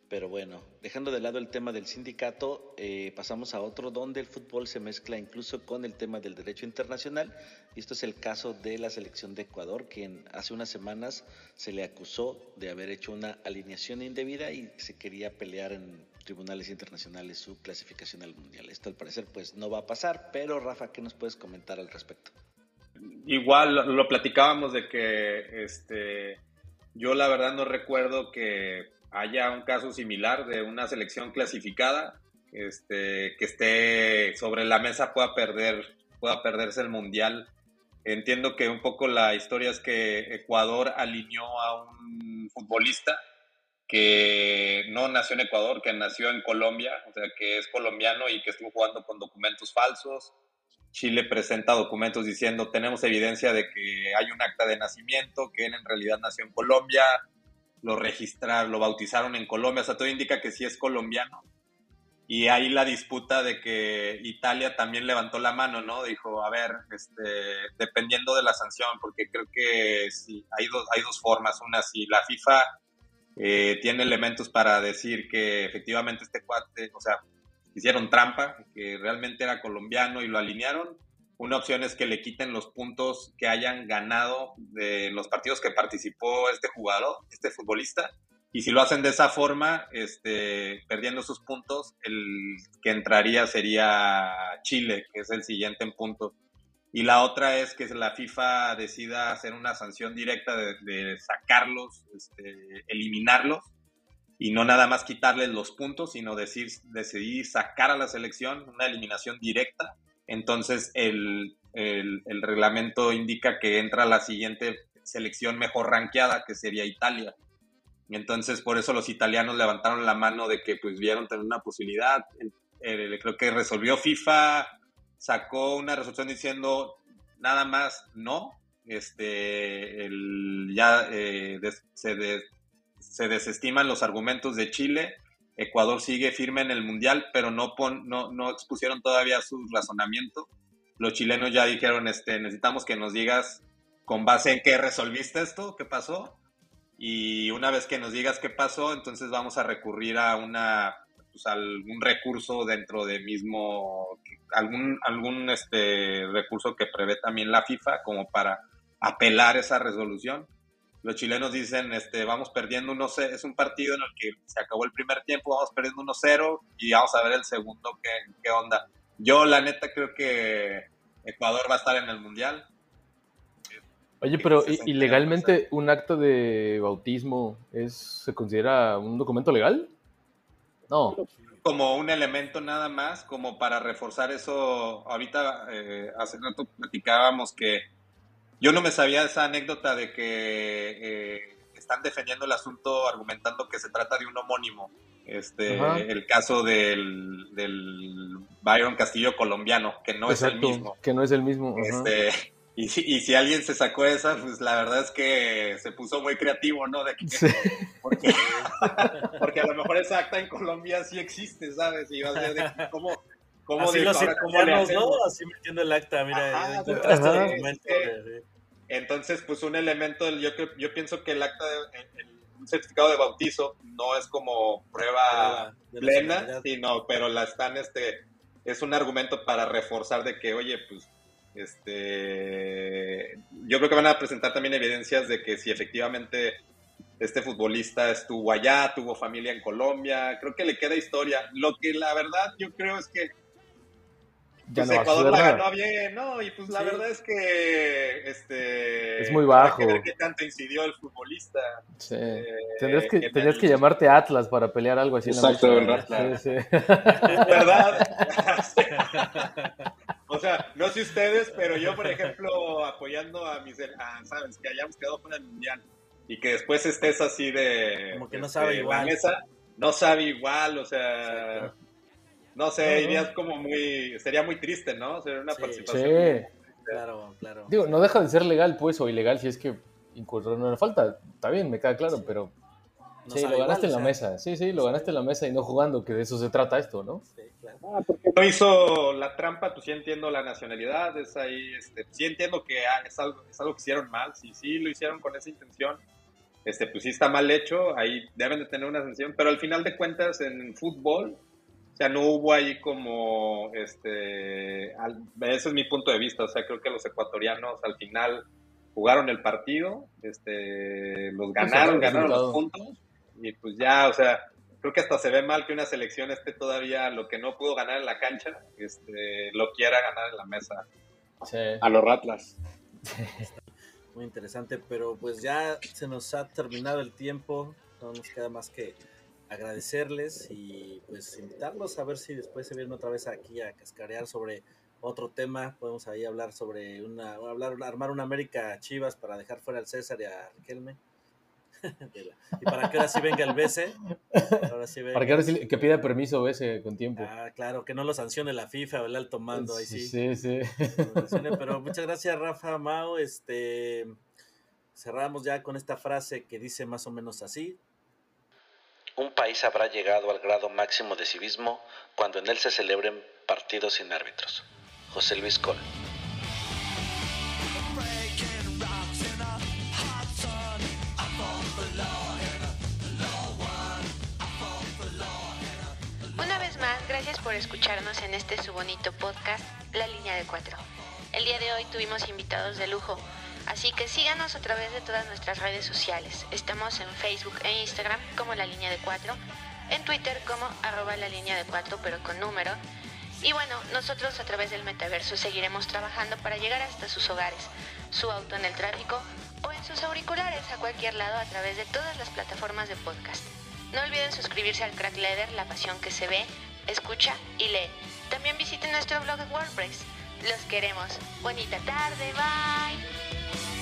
Pero bueno, dejando de lado el tema del sindicato, eh, pasamos a otro donde el fútbol se mezcla incluso con el tema del derecho internacional. Y esto es el caso de la selección de Ecuador, quien hace unas semanas se le acusó de haber hecho una alineación indebida y se quería pelear en tribunales internacionales su clasificación al mundial. Esto al parecer pues no va a pasar, pero Rafa, ¿qué nos puedes comentar al respecto? Igual lo, platicábamos de que este, yo la verdad no recuerdo que haya un caso similar de una selección clasificada este, que esté sobre la mesa pueda perder pueda perderse el mundial. Entiendo que un poco la historia es que Ecuador alineó a un futbolista que no nació en Ecuador, que nació en Colombia, o sea, que es colombiano y que estuvo jugando con documentos falsos. Chile presenta documentos diciendo tenemos evidencia de que hay un acta de nacimiento, que él en realidad nació en Colombia, lo registraron, lo bautizaron en Colombia, o sea, todo indica que sí es colombiano. Y ahí la disputa de que Italia también levantó la mano, ¿no? Dijo, a ver, este, dependiendo de la sanción, porque creo que hay, dos, hay dos formas. Una, si la FIFA eh, tiene elementos para decir que efectivamente este cuate, o sea, hicieron trampa, que realmente era colombiano y lo alinearon, una opción es que le quiten los puntos que hayan ganado de los partidos que participó este jugador, este futbolista. Y si lo hacen de esa forma, este, perdiendo sus puntos, el que entraría sería Chile, que es el siguiente en puntos. Y la otra es que la FIFA decida hacer una sanción directa de, de sacarlos, este, eliminarlos, y no nada más quitarles los puntos, sino decir, decidir sacar a la selección, una eliminación directa entonces el, el, el, reglamento indica que entra la siguiente selección mejor ranqueada, que sería Italia. Entonces por eso los italianos levantaron la mano de que pues vieron tener una posibilidad. Eh, creo que resolvió FIFA, sacó una resolución diciendo nada más no. Este, el, ya eh, des, se, de, se desestiman los argumentos de Chile Ecuador sigue firme en el Mundial, pero no, pon, no, no expusieron todavía su razonamiento. Los chilenos ya dijeron, este, necesitamos que nos digas con base en qué resolviste esto, qué pasó. Y una vez que nos digas qué pasó, entonces vamos a recurrir a una, pues, algún recurso dentro de mismo, algún, algún este, recurso que prevé también la FIFA como para apelar esa resolución los chilenos dicen, este, vamos perdiendo 1-0, es un partido en el que se acabó el primer tiempo, vamos perdiendo 1-0 y vamos a ver el segundo qué, qué onda. Yo la neta creo que Ecuador va a estar en el Mundial. Oye, pero ¿y, legalmente un acto de bautismo es se considera un documento legal? No. Como un elemento nada más, como para reforzar eso. Ahorita, eh, hace rato platicábamos que yo no me sabía esa anécdota de que eh, están defendiendo el asunto argumentando que se trata de un homónimo. Este, Ajá. el caso del, del, Byron Castillo colombiano, que no Exacto, es el mismo. Que no es el mismo. Este, y, si, y si alguien se sacó esa, pues la verdad es que se puso muy creativo, ¿no? De que, sí. porque, porque, a lo mejor esa acta en Colombia sí existe, ¿sabes? Y vas a ver de cómo, ¿Cómo Así los italianos, ¿no? Así metiendo el acta, mira, ajá, encontraste ajá. el documento. De... Entonces, pues un elemento, yo, yo pienso que el acta, de, el, un certificado de bautizo no es como prueba, prueba plena, sino, pero la están, este, es un argumento para reforzar de que, oye, pues, este, yo creo que van a presentar también evidencias de que si efectivamente este futbolista estuvo allá, tuvo familia en Colombia, creo que le queda historia. Lo que la verdad yo creo es que ya pues no Ecuador la ganó bien, ¿no? Y pues la sí. verdad es que este es muy bajo. Hay que ver qué tanto incidió el futbolista. Sí. Eh, tendrías que, tendrías que llamarte Atlas para pelear algo así. Exacto, en la ¿verdad? Sí, sí. ¿Verdad? o sea, no sé ustedes, pero yo, por ejemplo, apoyando a mis, a, sabes, que hayamos quedado fuera del mundial y que después estés así de como que no sabe de, igual. Mesa, no sabe igual, o sea. Exacto no sé, irías como muy, sería muy triste, ¿no? Sería una sí, participación. Sí. Claro, claro. Digo, no deja de ser legal, pues, o ilegal si es que incurrió en una falta. Está bien, me queda claro, pero no Sí, lo ganaste igual, en la o sea, mesa. Sí, sí, lo ganaste en la mesa y no jugando, que de eso se trata esto, ¿no? Ah, porque no hizo la trampa, pues sí entiendo la nacionalidad, es ahí, este, sí entiendo que ah, es algo, es algo que hicieron mal, si sí lo hicieron con esa intención, este, pues sí está mal hecho, ahí deben de tener una sanción, pero al final de cuentas en fútbol, o sea, no hubo ahí como, este, al- ese es mi punto de vista, o sea, creo que los ecuatorianos al final jugaron el partido, este, los ganaron, el ganaron los puntos, y pues ya, o sea, creo que hasta se ve mal que una selección esté todavía lo que no pudo ganar en la cancha, este, lo quiera ganar en la mesa. A los Ratlas. Muy interesante, pero pues ya se nos ha terminado el tiempo, no nos queda más que agradecerles y pues invitarlos a ver si después se vienen otra vez aquí a cascarear sobre otro tema, podemos ahí hablar sobre una, hablar, armar una América Chivas para dejar fuera al César y a Riquelme. Y para que ahora sí venga el BC. Ahora sí venga. Para que ahora sí que pida permiso ese con tiempo. Ah, claro, que no lo sancione la FIFA o el alto mando, ahí sí. Sí, sí. Pero muchas gracias, Rafa Mao. Este, cerramos ya con esta frase que dice más o menos así. Un país habrá llegado al grado máximo de civismo cuando en él se celebren partidos sin árbitros. José Luis Col. por escucharnos en este su bonito podcast, La Línea de Cuatro. El día de hoy tuvimos invitados de lujo, así que síganos a través de todas nuestras redes sociales. Estamos en Facebook e Instagram como La Línea de Cuatro, en Twitter como arroba La Línea de Cuatro, pero con número. Y bueno, nosotros a través del metaverso seguiremos trabajando para llegar hasta sus hogares, su auto en el tráfico o en sus auriculares a cualquier lado a través de todas las plataformas de podcast. No olviden suscribirse al Crack Leather, la pasión que se ve, escucha y lee. También visite nuestro blog en WordPress. Los queremos. Bonita tarde, bye.